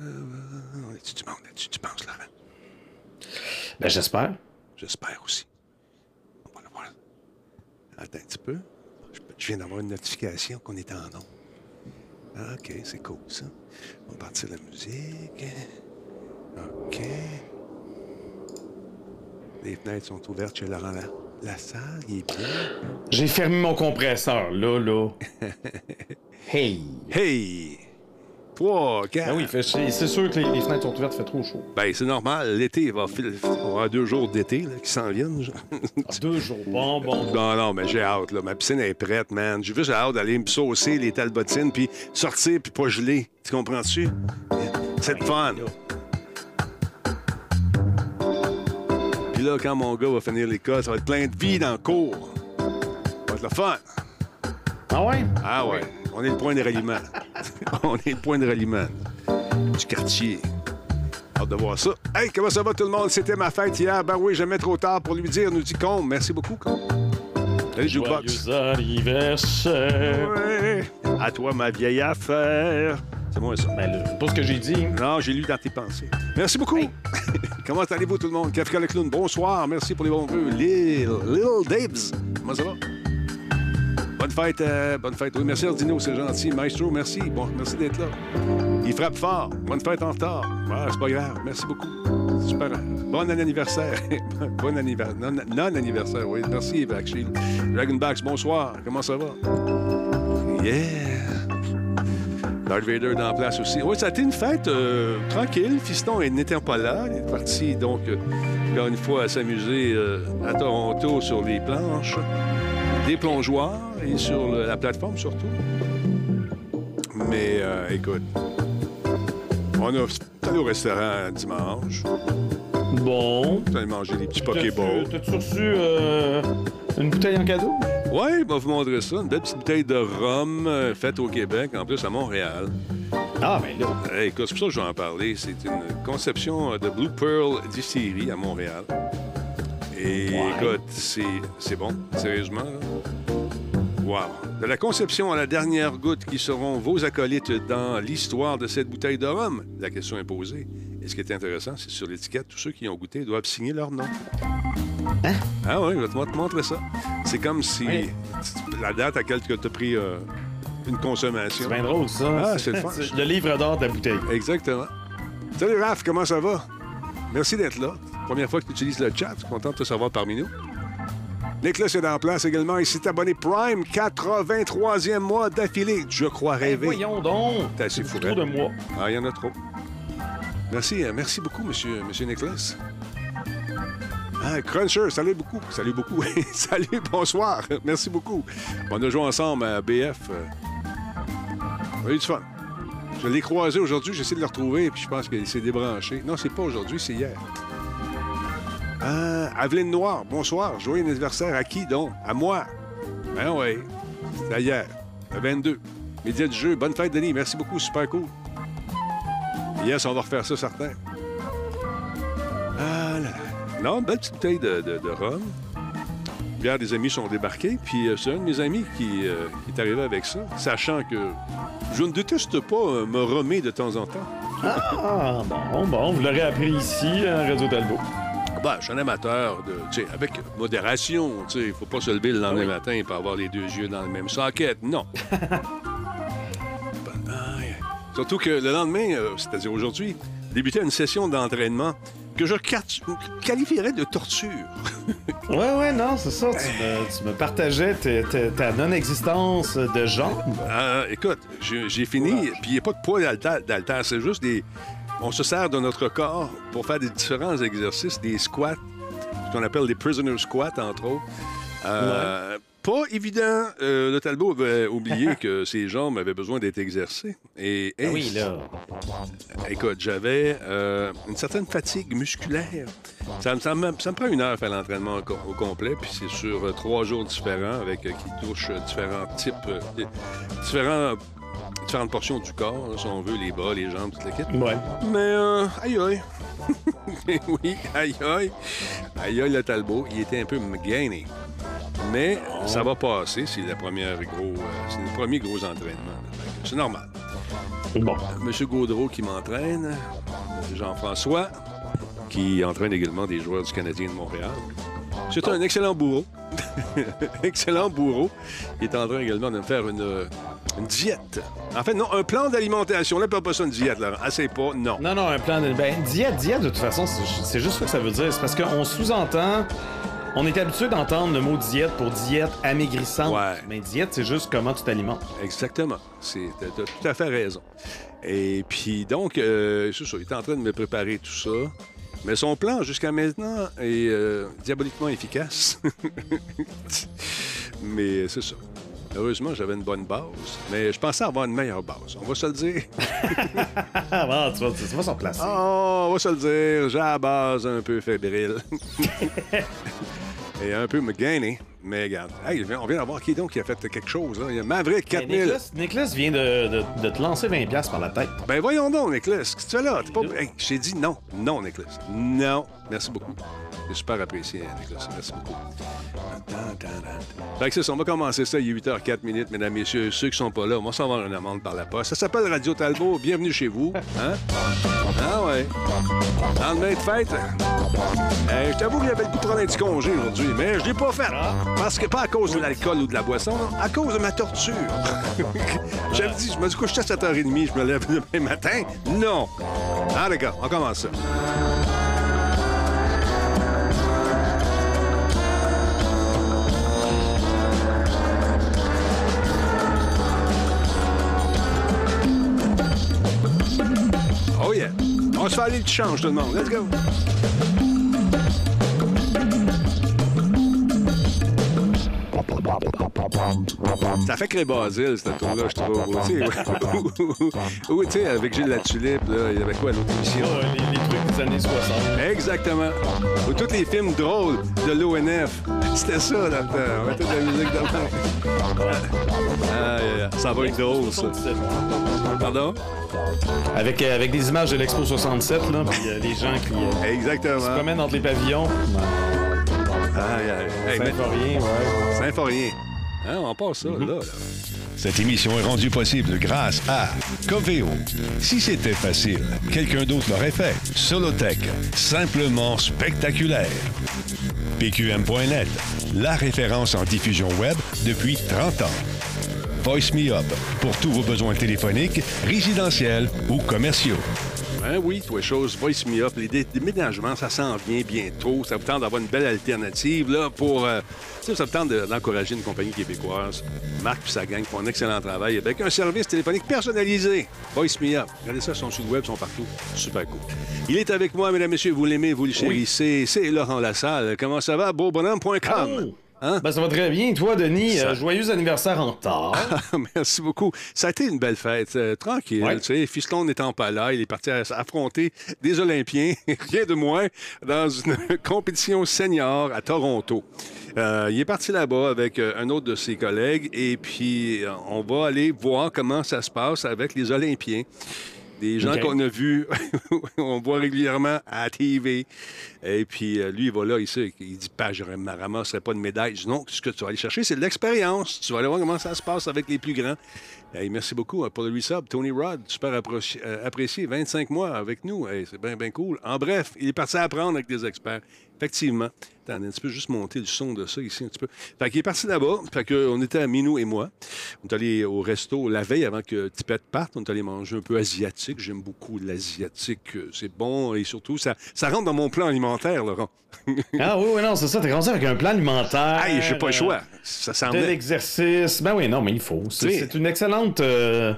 Euh, on est-tu du monde là-dessus, tu penses, Laurent? Ben, j'espère. J'espère aussi. On va le voir. Attends un petit peu. Je, je viens d'avoir une notification qu'on est en nom. Ah, OK, c'est cool, ça. On va partir la musique. OK. Les fenêtres sont ouvertes chez Laurent. La, la salle, il est bien. J'ai fermé mon compresseur, là, là. hey! Hey! Trois, quatre. Ben oui, fait- c'est c'est sûr que les, les fenêtres sont ouvertes, il fait trop chaud. Ben, c'est normal. L'été, il va fil- on deux jours d'été là, qui s'en viennent. Ah, deux jours, bon, bon. Non, non, mais j'ai hâte, là. Ma piscine est prête, man. J'ai juste hâte d'aller me saucer les talbotines, puis sortir, puis pas geler. Tu comprends-tu? C'est le fun. Puis là, quand mon gars va finir l'école, ça va être plein de vie dans le cours. Ça va être le fun. Ah ouais? Ah ouais, on est le point de ralliement. on est le point de ralliement du quartier. Hâte de voir ça. Hey, comment ça va tout le monde? C'était ma fête hier. Ben oui, jamais trop tard pour lui dire, nous dit Combe. Merci beaucoup. Salut, Jukebox. Joyeux anniversaire! Ouais. À toi, ma vieille affaire. C'est moi, ça. Ben là, c'est pas ce que j'ai dit. Non, j'ai lu dans tes pensées. Merci beaucoup. Comment allez-vous, tout le monde? Kafka le clown, bonsoir. Merci pour les bons vœux. Lil, Lil Dabes. Comment ça va? Bonne fête, euh, bonne fête. Oui, merci, Ordino, c'est gentil. Maestro, merci. Bon, merci d'être là. Il frappe fort. Bonne fête en retard. Ah, c'est pas grave. Merci beaucoup. Super. Bon anniversaire. bon anniversaire. Non, anniversaire, oui. Merci, Evac Shield. Dragonbacks, bonsoir. Comment ça va? Yeah. Darth Vader dans la place aussi. Oui, ça a été une fête euh, tranquille. Fiston n'était pas là. Il est parti, donc, euh, encore une fois, à s'amuser à Toronto sur les planches, des plongeoires et sur le- la plateforme surtout. Mais euh, écoute, on a allé au restaurant dimanche. Bon. On allé manger des petits Pokéballs. t'as-tu reçu euh, une bouteille en cadeau? Oui, il va vous montrer ça. Une belle petite bouteille de rhum euh, faite au Québec, en plus à Montréal. Ah, ben là. Hey, écoute, c'est pour ça que je vais en parler. C'est une conception de Blue Pearl Distillery à Montréal. Et écoute, c'est c'est bon, sérieusement. là. Wow. De la conception à la dernière goutte qui seront vos acolytes dans l'histoire de cette bouteille de rhum, la question est posée. Et ce qui est intéressant, c'est sur l'étiquette, tous ceux qui ont goûté doivent signer leur nom. Ah oui, je vais te te montrer ça. C'est comme si Oui. la date à laquelle tu as pris euh, une consommation. C'est bien drôle, ça. Ah, c'est le fun. Le livre d'or de la bouteille. Exactement. Salut Raph, comment ça va? Merci d'être là. Première fois que tu utilises le chat. Je suis content de te savoir parmi nous? Nicolas est en place également. Il s'est abonné Prime, 83e mois d'affilée. Je crois rêver. Voyons donc. T'es assez fou, Trop hein? de moi. Ah, il y en a trop. Merci, euh, merci beaucoup, monsieur, monsieur Nicolas. Ah, Cruncher, salut beaucoup. Salut beaucoup. salut, bonsoir. Merci beaucoup. On a joué ensemble à BF. euh. On a eu du fun. Je l'ai croisé aujourd'hui, j'essaie de le retrouver, puis je pense qu'il s'est débranché. Non, c'est pas aujourd'hui, c'est hier. Ah, Aveline Noir, bonsoir. Joyeux anniversaire à qui donc? À moi. Ben oui. C'était hier, le 22. Média du jeu. Bonne fête, Denis. Merci beaucoup, super cool. Yes, on va refaire ça, certain. Ah là là. Non, belle petite bouteille de, de, de rhum. Hier, des amis sont débarqués, puis euh, c'est un de mes amis qui, euh, qui est arrivé avec ça, sachant que je ne déteste pas euh, me remer de temps en temps. Ah, bon, bon. Vous l'aurez appris ici, à Radio Talbot. Ben, je suis un amateur de, tu sais, avec modération. Tu sais, il faut pas se lever le lendemain Oui. matin et pas avoir les deux yeux dans le même socket. Non. Ben, aïe. Surtout que le lendemain, euh, c'est-à-dire aujourd'hui, débutait une session d'entraînement que je qualifierais de torture. Ouais, ouais, non, c'est ça. Tu me, tu me partageais ta non-existence de jambes. Euh, écoute, j'ai fini, puis il n'y a pas de poids d'altère, c'est juste des... On se sert de notre corps pour faire des différents exercices, des squats, ce qu'on appelle des prisoner squats, entre autres. Euh, Pas évident. Euh, le Talbot avait oublié que ses jambes avaient besoin d'être exercées. Et, Ah oui, là. Écoute, j'avais euh, une certaine fatigue musculaire. Ça, me- ça me, ça me prend une heure à faire l'entraînement au, co- au complet, puis c'est sur euh, trois jours différents avec euh, qui touchent euh, différents types, euh, di- différents, différentes portions du corps, là, si on veut, les bras, les jambes, toute la kit. Ouais. Mais euh, aïe aïe. oui, aïe aïe. Aïe aïe le Talbot, il était un peu gainé. Mais ça va passer, c'est la première gros, euh, c'est le premier gros entraînement. C'est normal. Bon. Monsieur Gaudreau qui m'entraîne. Jean-François qui entraîne également des joueurs du Canadien de Montréal. C'est un excellent bourreau. excellent bourreau. Il est en train également de me faire une, une diète. En fait, non, un plan d'alimentation. Là, pas ça une diète, là. Assez pas, non. Non, non, un plan de. Ben, diète, diète, de toute façon, c'est juste ça que ça veut dire. C'est parce qu'on sous-entend. On est habitué d'entendre le mot diète pour diète amaigrissante. Ouais. Mais diète, c'est juste comment tu t'alimentes. Exactement. C'est, t'as, t'as tout à fait raison. Et puis, donc, euh, c'est ça. Il est en train de me préparer tout ça. Mais son plan, jusqu'à maintenant, est euh, diaboliquement efficace. Mais c'est ça. Heureusement, j'avais une bonne base. Mais je pensais avoir une meilleure base. On va se le dire. Ah, bon, tu vas, tu vas s'en placer. Oh, on va se le dire. J'ai la base un peu fébrile. Et un peu me gagner. Mais regarde. Hey, on vient d'avoir qui donc qui a fait quelque chose. Là? Il y a Maverick Ben, 4000. Nicolas, vient de, de- de te lancer 20$ par la tête. Ben voyons donc, Nicolas. Qu'est-ce que tu fais là? Pas... Hey, je t'ai dit non. Non, Nicolas. Non. Merci beaucoup. C'est super apprécié, hein, Nicolas. Merci beaucoup. Fait que c'est ça. On va commencer ça. Il est 8h04 minutes, mesdames, messieurs. Ceux qui sont pas là, on va s'en avoir une amende par la poste. Ça s'appelle Radio Talbot. Bienvenue chez vous. Hein? Ah ouais. Lendemain de fête. Euh, je t'avoue que j'avais le goût de prendre un petit congé aujourd'hui, mais je l'ai pas fait. Parce que pas à cause de l'alcool ou de la boisson, non, à cause de ma torture. J'avais dit, je me dis coucher à 7h30, je me lève demain matin. Non. Ah, d'accord, on commence ça. Oh yeah. On se fait aller le change, tout le monde. Let's go. Ça fait créer Basile, cette tour-là, je trouve. Ou, tu sais, avec Gilles Latulippe, là, il y avait quoi à l'autre émission? Oh, les, les trucs des années 60. Exactement. Ou tous les films drôles de l'ONF. C'était ça dans le temps. On mettait de la musique dans le temps. Ah, yeah, yeah. Ça va être drôle, ça. 67. Pardon? Avec, euh, avec des images de l'Expo 67, là, puis euh, les gens qui euh, se Exactement. promènent entre les pavillons. Ah, yeah. Hey, Saint-Florien, ouais. Saint-Forien. Hein, on passe ça, là, là. Cette émission est rendue possible grâce à Coveo. Si c'était facile, quelqu'un d'autre l'aurait fait. Solotech, simplement spectaculaire. PQM.net, la référence en diffusion web depuis 30 ans. Voice Me Up, pour tous vos besoins téléphoniques, résidentiels ou commerciaux. Hein, oui, toi, chose, Voice Me Up, les dé- déménagements, ça s'en vient bientôt. Ça vous tente d'avoir une belle alternative là, pour. euh, tu sais, ça vous tente de- d'encourager une compagnie québécoise. Marc et sa gang font un excellent travail avec un service téléphonique personnalisé. Voice Me Up. Regardez ça, son site web, ils sont partout. Super cool. Il est avec moi, mesdames, messieurs. Vous l'aimez, vous le chérissez. C'est Laurent Lassalle. Comment ça va? Beaubonhomme.com. Hein? Ben, ça va très bien. Toi, Denis, Ça- euh, joyeux anniversaire en retard. Merci beaucoup. Ça a été une belle fête, euh, tranquille. Ouais. Tu sais, Fiston n'étant pas là, il est parti affronter des Olympiens, rien de moins, dans une compétition senior à Toronto. Euh, il est parti là-bas avec un autre de ses collègues et puis on va aller voir comment ça se passe avec les Olympiens. Des gens qu'on a vus, on voit régulièrement à la TV. Et puis, euh, lui, il va là, il, sait, il dit pas, je ne ramasserai pas de médaille. Je dis non, ce que tu vas aller chercher, c'est de l'expérience. Tu vas aller voir comment ça se passe avec les plus grands. Hey, merci beaucoup euh, pour le resub. Tony Rod, super euh, apprécié. 25 mois avec nous. C'est bien, bien cool. En bref, il est parti apprendre avec des experts. Effectivement. Attends, un petit peu juste monter le son de ça ici un petit peu. Fait qu'il est parti là-bas. Fait qu'on était à Minou et moi. On est allé au resto la veille avant que Tipette parte. On est allé manger un peu asiatique. J'aime beaucoup l'asiatique. Euh, C'est bon et surtout, ça, ça rentre dans mon plan alimentaire, Laurent. ah oui, oui, non, c'est ça. T'es rendu avec un plan alimentaire. Aïe, j'ai pas le choix. Ça s'en De l'exercice. Ben oui, non, mais il faut. C'est une excellente euh,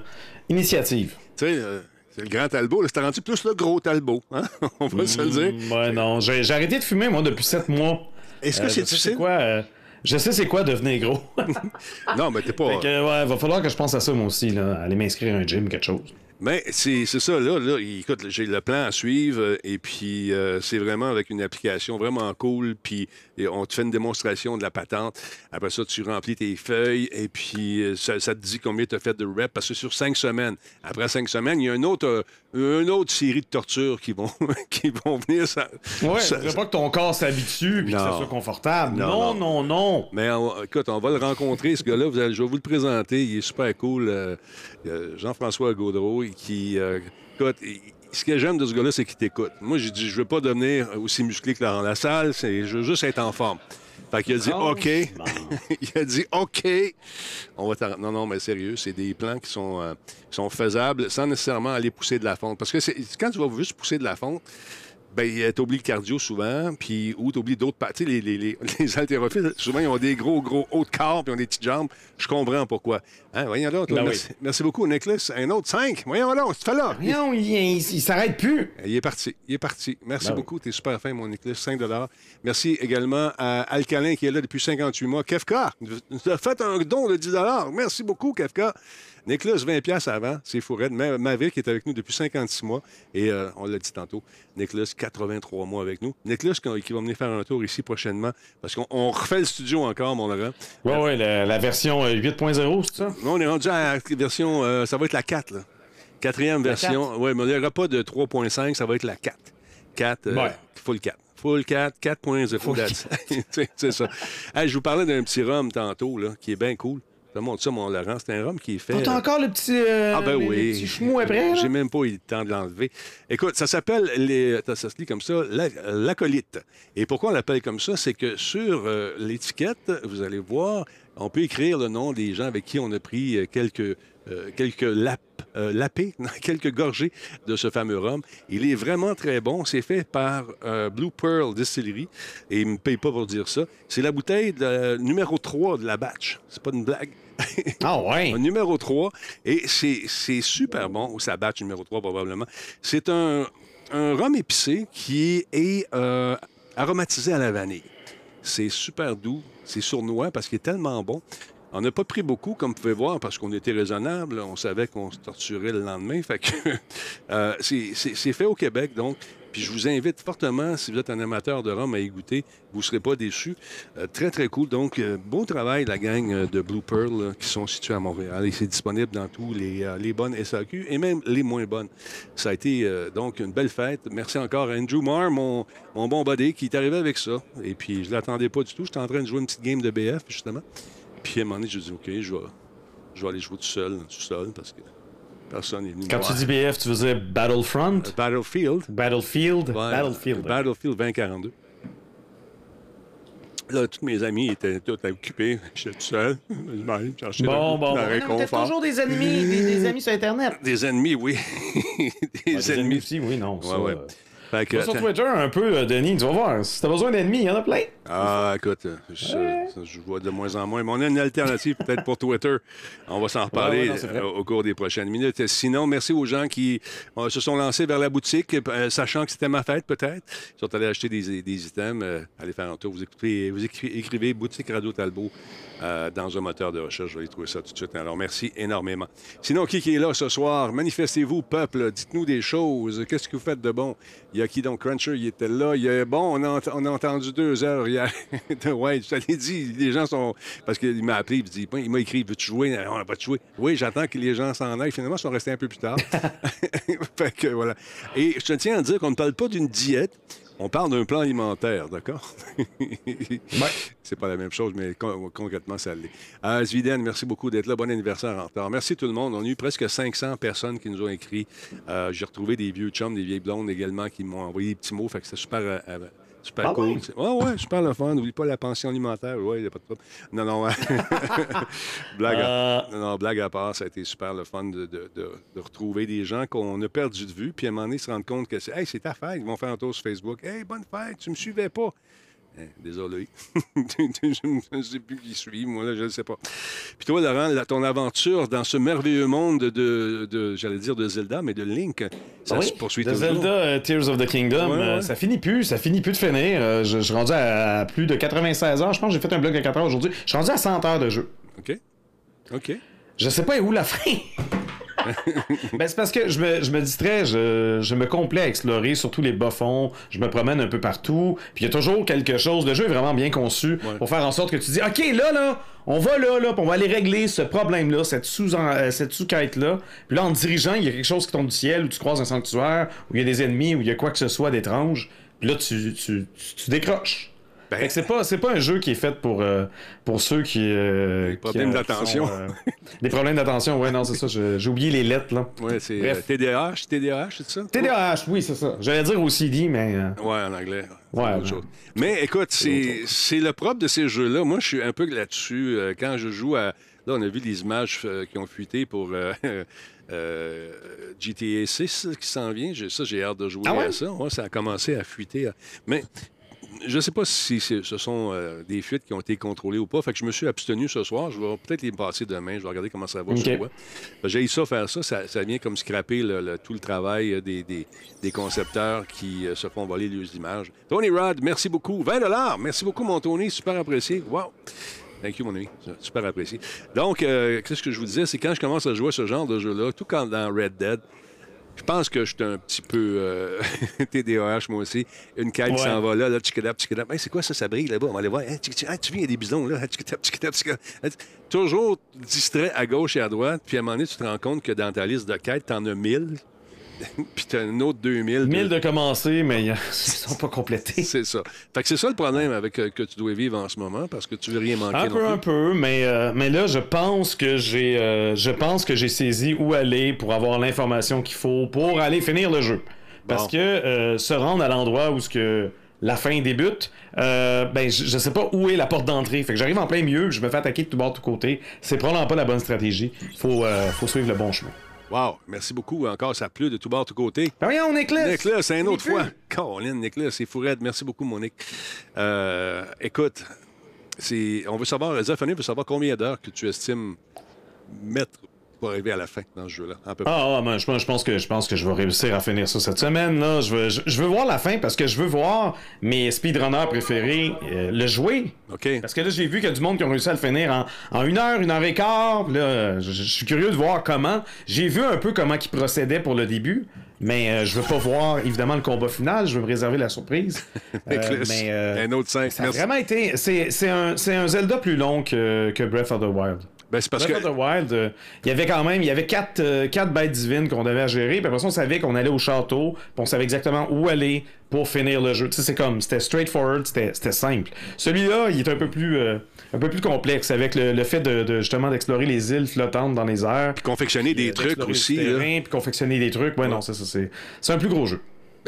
initiative. Tu sais, euh, c'est le grand Talbot. là, C'était rendu plus le gros Talbot. hein? On va se le dire. Mm, Ouais, non. J'ai j'ai arrêté de fumer, moi, depuis sept mois. Est-ce que Euh, c'est difficile? quoi, euh, je sais c'est quoi devenir gros. Non, mais t'es pas. Fait que, ouais, va falloir que je pense à ça, moi aussi, là. Aller m'inscrire à un gym, quelque chose. Mais c'est c'est ça, là, là. Écoute, j'ai le plan à suivre euh, et puis euh, c'est vraiment avec une application vraiment cool. Puis et on te fait une démonstration de la patente. Après ça, tu remplis tes feuilles et puis euh, ça, ça te dit combien tu as fait de reps parce que sur cinq semaines. Après cinq semaines, il y a une autre, euh, une autre série de tortures qui vont, qui vont venir. Ça, Ouais, ça- faudrait pas que ton corps s'habitue puis que ça soit confortable. Non, Non, non, non. Mais on- écoute, on va le rencontrer, ce gars-là. Je vais vous le présenter. Il est super cool. euh, Jean-François Gaudreau, qui. euh, écoute, ce que j'aime de ce gars-là, c'est qu'il t'écoute. Moi, j'ai dit, je veux pas devenir aussi musclé que Laurent Lassalle, c'est, je veux juste être en forme. Fait qu'il a dit Oh, OK. il a dit OK. On va non, non, mais sérieux, c'est des plans qui sont, euh, qui sont faisables sans nécessairement aller pousser de la fonte. Parce que c'est- quand tu vas juste pousser de la fonte, ben, t'oublies le cardio souvent, puis ou t'oublies d'autres parties. Les, les, les, les haltérophiles, souvent, ils ont des gros, gros hauts de corps, puis ils ont des petites jambes. Je comprends pourquoi. Hein, voyons donc. toi, Ben oui. merci, merci beaucoup, Nicholas. Un autre 5. Voyons donc, tu fais là. Non, il, il- il s'arrête plus. Il est parti. Il est parti. Merci Ben oui. beaucoup. T'es super fin, mon Nicolas. 5 Merci également à Alcalin qui est là depuis 58 mois. Kefka, nous a fait un don de 10 Merci beaucoup, Kefka. Nicolas, 20 pièces avant. C'est fou raide. Ma- qui est avec nous depuis 56 mois. Et euh, on l'a dit tantôt, Nicolas, 83 mois avec nous. Nicolas qui va venir faire un tour ici prochainement parce qu'on on refait le studio encore, mon Laurent. Ouais, ouais, la, la version euh, 8.0, c'est ça? Là, on est rendu à la version, euh, ça va être la 4, là. Quatrième version. Oui, mais il n'y aura pas de 3.5, ça va être la 4. 4, euh, Ouais. full 4. Full 4, 4.0. that's- C'est- C'est ça. Hey, je vous parlais d'un petit rhum tantôt, là, qui est bien cool. Montre ça, mon Laurent. C'est un rhum qui est fait. T'as euh, encore le petit, euh, ah ben oui. après? J'ai même pas eu le temps de l'enlever. Écoute, ça s'appelle les. Ça se lit comme ça, la- l'acolyte. Et pourquoi on l'appelle comme ça? C'est que sur euh, l'étiquette, vous allez voir, on peut écrire le nom des gens avec qui on a pris euh, quelques, euh, quelques lap, euh, lapés, quelques gorgées de ce fameux rhum. Il est vraiment très bon. C'est fait par euh, Blue Pearl Distillery. Et il me paye pas pour dire ça. C'est la bouteille de, numéro 3 de la batch. C'est pas une blague. Ah ouais. Un numéro 3. Et c'est super bon, ou ça batch numéro 3 probablement. C'est un, un rhum épicé qui est euh, aromatisé à la vanille. C'est super doux, c'est sournois parce qu'il est tellement bon. On n'a pas pris beaucoup, comme vous pouvez voir, parce qu'on était raisonnable. On savait qu'on se torturait le lendemain. Fait que euh, c'est fait au Québec, donc. Puis je vous invite fortement, si vous êtes un amateur de rhum, à y goûter. Vous ne serez pas déçus. Euh, très, très cool. Donc, euh, beau travail, la gang euh, de Blue Pearl qui sont situés à Montréal. Et c'est disponible dans tous les, euh, les bonnes SAQ et même les moins bonnes. Ça a été donc une belle fête. Merci encore à Andrew Marr, mon, mon bon buddy, qui est arrivé avec ça. Et puis, je ne l'attendais pas du tout. J'étais en train de jouer une petite game de BF, justement. Puis, à un moment donné, je dis, OK, je vais, je vais aller jouer tout seul, tout seul, parce que personne n'est venu Quand voir. tu dis BF, tu veux dire Battlefront? Battlefield. Battlefield? Ouais, Battlefield. ouais. Battlefield 2042. Là, tous mes amis étaient tous occupés. J'étais tout seul. Je m'allais chercher Bon, bon, bon. Non, réconfort. toujours des ennemis, des, des amis sur Internet. Des ennemis, oui. des, Ouais, des ennemis. aussi, oui, non. ça, Ouais, ouais. euh, que, sur. Twitter un peu, euh, Denis, tu vas voir. Si t'as besoin d'ennemis, il y en a plein. Ah, écoute, euh, je, je vois de moins en moins. Mais on a une alternative peut-être pour Twitter. On va s'en reparler ouais, non, euh, au cours des prochaines minutes. Sinon, merci aux gens qui euh, se sont lancés vers la boutique, euh, sachant que c'était ma fête peut-être. Ils sont allés acheter des, des items. euh, allez faire un tour. Vous, écoutez, vous écri- écrivez Boutique Radio Talbot euh, dans un moteur de recherche. Vous allez trouver ça tout de suite. Alors, merci énormément. Sinon, qui, qui est là ce soir? Manifestez-vous, peuple. Dites-nous des choses. Qu'est-ce que vous faites de bon? Il y a qui donc? Cruncher, il était là. Il y a, bon, on a, ent- on a entendu deux heures hier. ouais, je te l'ai dit. Les gens sont. Parce qu'il m'a appelé, il, dit, il m'a écrit Veux-tu jouer? On va te jouer. Oui, j'attends que les gens s'en aillent. Finalement, ils sont restés un peu plus tard. fait que voilà. Et je tiens à dire qu'on ne parle pas d'une diète. On parle d'un plan alimentaire, d'accord? C'est pas la même chose, mais con- concrètement, ça l'est. Euh, Zviden, merci beaucoup d'être là. Bon anniversaire en retard. Merci tout le monde. On a eu presque 500 personnes qui nous ont écrit. Euh, J'ai retrouvé des vieux chums, des vieilles blondes également qui m'ont envoyé des petits mots. Fait que c'était super, euh, super Ah cool. C'est- Ouais, ouais, super le fun. N'oublie pas la pension alimentaire. Ouais, il n'y a pas de problème. Non, non. ouais. blague, à... Euh, non, non, blague à part, ça a été super le fun de, de- de- de retrouver des gens qu'on a perdu de vue. Puis à un moment donné, se rendre compte que c'est Hey, c'est ta fête. Ils vont faire un tour sur Facebook. Hey, bonne fête, tu me suivais pas. Eh, désolé. je ne sais plus qui suit, moi, là, je ne sais pas. Puis toi, Laurent, la- ton aventure dans ce merveilleux monde de, de- j'allais dire de Zelda, mais de Link, ça oui, se poursuit de toujours. Zelda euh, Tears of the Kingdom, Ouais, euh, ouais. ça finit plus, ça finit plus de finir. Euh, je, je suis rendu à, plus de 96 heures. Je pense que j'ai fait un blog de 4 heures aujourd'hui. Je suis rendu à 100 heures de jeu. OK. OK. Je sais pas où la fin. Ben, c'est parce que je me, je me distrais, je, je me complais à explorer surtout les bas-fonds, je me promène un peu partout, puis il y a toujours quelque chose, le jeu est vraiment bien conçu pour faire en sorte que tu dis, ok, là, là, on va là, là, puis on va aller régler ce problème-là, cette sous euh, sous-quête-là. Puis là, en dirigeant, il y a quelque chose qui tombe du ciel, où tu croises un sanctuaire, où il y a des ennemis, où il y a quoi que ce soit d'étrange. Puis là, tu, tu, tu décroches. Ben, c'est pas c'est pas un jeu qui est fait pour euh, pour ceux qui euh, des problèmes d'attention. Euh, des problèmes d'attention, ouais non c'est ça. J'ai oublié les lettres là. Ouais c'est TDAH, TDAH c'est ça? TDAH, oui c'est ça. J'allais dire OCD mais. Ouais en anglais. Ouais. Mais écoute c'est le propre de ces jeux là. Moi je suis un peu là-dessus quand je joue à là on a vu les images qui ont fuité pour GTA 6 qui s'en vient. Ça, j'ai hâte de jouer ah à ça. ça a commencé à fuiter. Mais je ne sais pas si ce sont euh, des fuites qui ont été contrôlées ou pas. Fait que je me suis abstenu ce soir. Je vais peut-être les passer demain. Je vais regarder comment ça va sur J'ai eu ça faire ça. ça. vient comme scraper tout le travail euh, des, concepteurs qui euh, se font voler les images. Tony Rod, merci beaucoup. 20 Merci beaucoup, mon Tony. Super apprécié. Wow. Thank you, mon ami. Super apprécié. Donc, qu'est-ce que je vous disais? C'est quand je commence à jouer ce genre de jeu-là, tout comme dans Red Dead, je pense que je suis un petit peu euh, TDAH, moi aussi. Une caille qui s'en va là, là, tchikadap, tchikadap. Hey, c'est quoi ça, ça brille là-bas? On va aller voir. Hey, tu viens, il y a des bisons là. Tchikadap, tchikadap, Toujours distrait à gauche et à droite. Puis à un moment donné, tu te rends compte que dans ta liste de quêtes, t'en as mille. puis t'as un autre 2000. 1000 de commencer, mais ils sont pas complétés. c'est ça. Fait que c'est ça le problème avec euh, que tu dois vivre en ce moment, parce que tu veux rien manquer. Un peu, un peu, mais, euh, mais là, je pense que j'ai euh, je pense que j'ai saisi où aller pour avoir l'information qu'il faut pour aller finir le jeu. Parce que se rendre à l'endroit où ce que la fin débute, ben je, je, sais pas où est la porte d'entrée. Fait que j'arrive en plein milieu, je me fais attaquer de tout bord, de tout côté. C'est probablement pas la bonne stratégie. Faut, faut suivre le bon chemin. Wow, merci beaucoup. Encore, ça pleut de tout bord, de tout côté. Ben on Nicolas. Nicolas, c'est une autre fois. Caroline, Nicolas, c'est fourette. Merci beaucoup, Monique. Euh, écoute, on veut savoir, Zephonie veut savoir combien d'heures que tu estimes mettre pour arriver à la fin dans ce jeu-là. Ah, ah ben, je, pense que, je pense que je vais réussir à finir ça cette semaine. Là. Je, veux, je, veux voir la fin parce que je veux voir mes speedrunners préférés euh, le jouer. Parce que là, j'ai vu qu'il y a du monde qui ont réussi à le finir en, une heure, une heure et quart. Là, je, suis curieux de voir comment. J'ai vu un peu comment ils procédaient pour le début. Mais euh, je veux pas voir évidemment le combat final, je veux me réserver la surprise. Euh, mais un autre 5. Ça a vraiment été. C'est un, un Zelda plus long que, que Breath of the Wild. Ben, c'est parce que... Wild, euh, il y avait quand même, il y avait quatre, euh, quatre bêtes divines qu'on devait gérer. Puis après ça, on savait qu'on allait au château, puis on savait exactement où aller pour finir le jeu. Tu sais, c'est comme, c'était straightforward, c'était simple. Celui-là, il est un peu plus, euh, un peu plus complexe avec le, fait de, justement d'explorer les îles flottantes dans les airs. Puis confectionner des trucs aussi. puis confectionner des trucs. Ouais, non, c'est ça, c'est un plus gros jeu.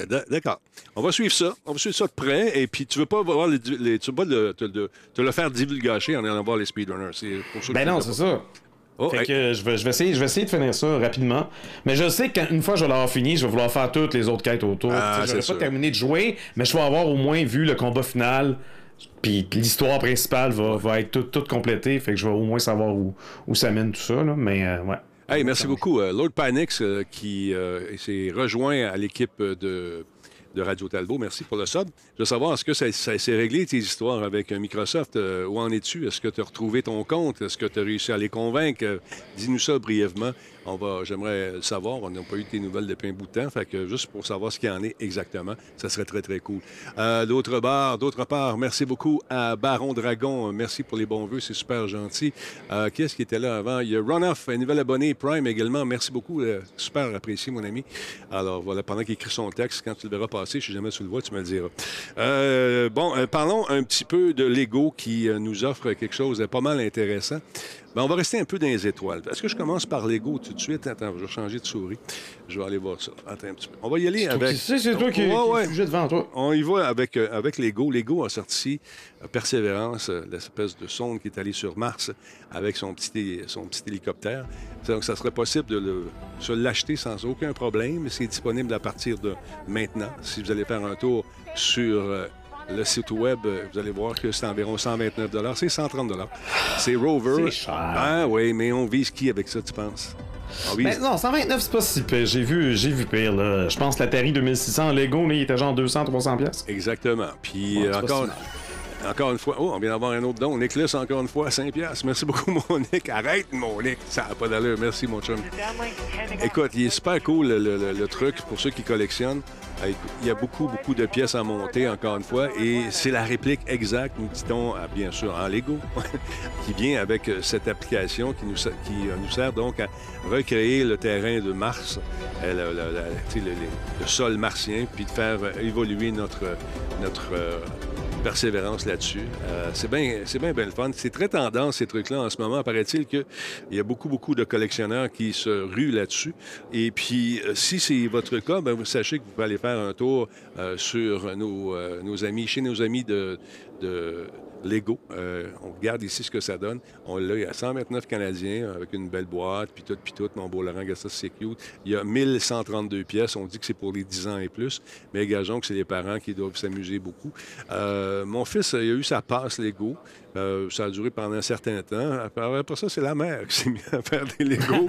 Ben, d'accord. On va suivre ça. On va suivre ça de près. Et puis, tu veux pas voir les, tu veux pas te, le faire divulgacher en allant voir les speedrunners. C'est ben non, c'est ça. Oh, fait que je vais, je, vais essayer, je vais essayer de finir ça rapidement. Mais je sais qu'une fois que je vais l'avoir fini, je vais vouloir faire toutes les autres quêtes autour. Ah, je vais pas terminer de jouer, mais je vais avoir au moins vu le combat final. Puis l'histoire principale va, va être toute, toute, complétée. Fait que je vais au moins savoir où, où ça mène tout ça. Là. Mais euh, ouais. Hey, merci beaucoup. Euh, Lord Panix euh, qui euh, s'est rejoint à l'équipe de, de, Radio Talbot. Merci pour le sub. Je veux savoir, est-ce que ça, s'est réglé tes histoires avec Microsoft? où en es-tu? Est-ce que tu as retrouvé ton compte? Est-ce que tu as réussi à les convaincre? Dis-nous ça brièvement. On va, j'aimerais le savoir. On n'a pas eu tes nouvelles depuis un bout de temps. Fait juste pour savoir ce qu'il en est exactement, ça serait très, très cool. d'autre part, d'autre merci beaucoup à Baron Dragon. Merci pour les bons vœux. C'est super gentil. Euh, qui est-ce qui était là avant? Il y a Runoff, un nouvel abonné Prime également. Merci beaucoup. Euh, super apprécié, mon ami. Alors, voilà, pendant qu'il écrit son texte, quand tu le verras passer, je suis jamais sous le voix, tu me le diras. Euh, bon, parlons un petit peu de Lego qui nous offre quelque chose de pas mal intéressant. Ben, on va rester un peu dans les étoiles. Est-ce que je commence par Lego tout de suite? Attends, je vais changer de souris. Je vais aller voir ça. Attends un petit peu. On va y aller avec. C'est toi qui, ouais, devant toi. On y va avec, euh, avec Lego. Lego a sorti euh, Persévérance, euh, l'espèce de sonde qui est allée sur Mars avec son petit, son petit hélicoptère. Donc, ça serait possible de le, se l'acheter sans aucun problème. C'est disponible à partir de maintenant. Si vous allez faire un tour sur le site web, euh, vous allez voir que c'est environ 129 C'est 130 C'est Rover. C'est cher. Ah oui, mais on vise qui avec ça, tu penses? Ben, non, 129, c'est pas si pire. J'ai vu, j'ai vu pire. Là. Je pense que la Terry 2600 Lego, il était genre 200, 300 pièces. Exactement. Puis encore, Encore une fois, oh, on vient d'avoir un autre don. Nicholas, encore une fois, 5 piastres. Merci beaucoup, mon. Arrête, mon. Ça n'a pas d'allure. Merci, mon chum. Écoute, il est super cool, le, truc, pour ceux qui collectionnent. Il y a beaucoup, beaucoup de pièces à monter, encore une fois, et c'est la réplique exacte, nous dit-on, ah, bien sûr, en Lego, qui vient avec euh, cette application qui euh, nous sert donc à recréer le terrain de Mars, euh, le, le- sol martien, puis de faire évoluer notre, notre persévérance là-dessus. Euh, c'est bien c'est bien, le. C'est très tendance, ces trucs-là, en ce moment. Paraît-il qu'il y a beaucoup, beaucoup de collectionneurs qui se ruent là-dessus. Et puis, euh, si c'est votre cas, ben, vous sachez que vous pouvez aller faire un tour euh, sur nos, amis, chez nos amis de Lego. Euh, on regarde ici ce que ça donne. On l'a à 129 Canadiens avec une belle boîte, puis tout, puis tout. Mon beau Laurent, ça, c'est. Il y a 1132 pièces. On dit que c'est pour les 10 ans et plus, mais gageons que c'est les parents qui doivent s'amuser beaucoup. Euh, mon fils, il a eu sa passe Lego. Euh, ça a duré pendant un certain temps. Après, après ça, c'est la mère qui s'est mise à faire des Legos.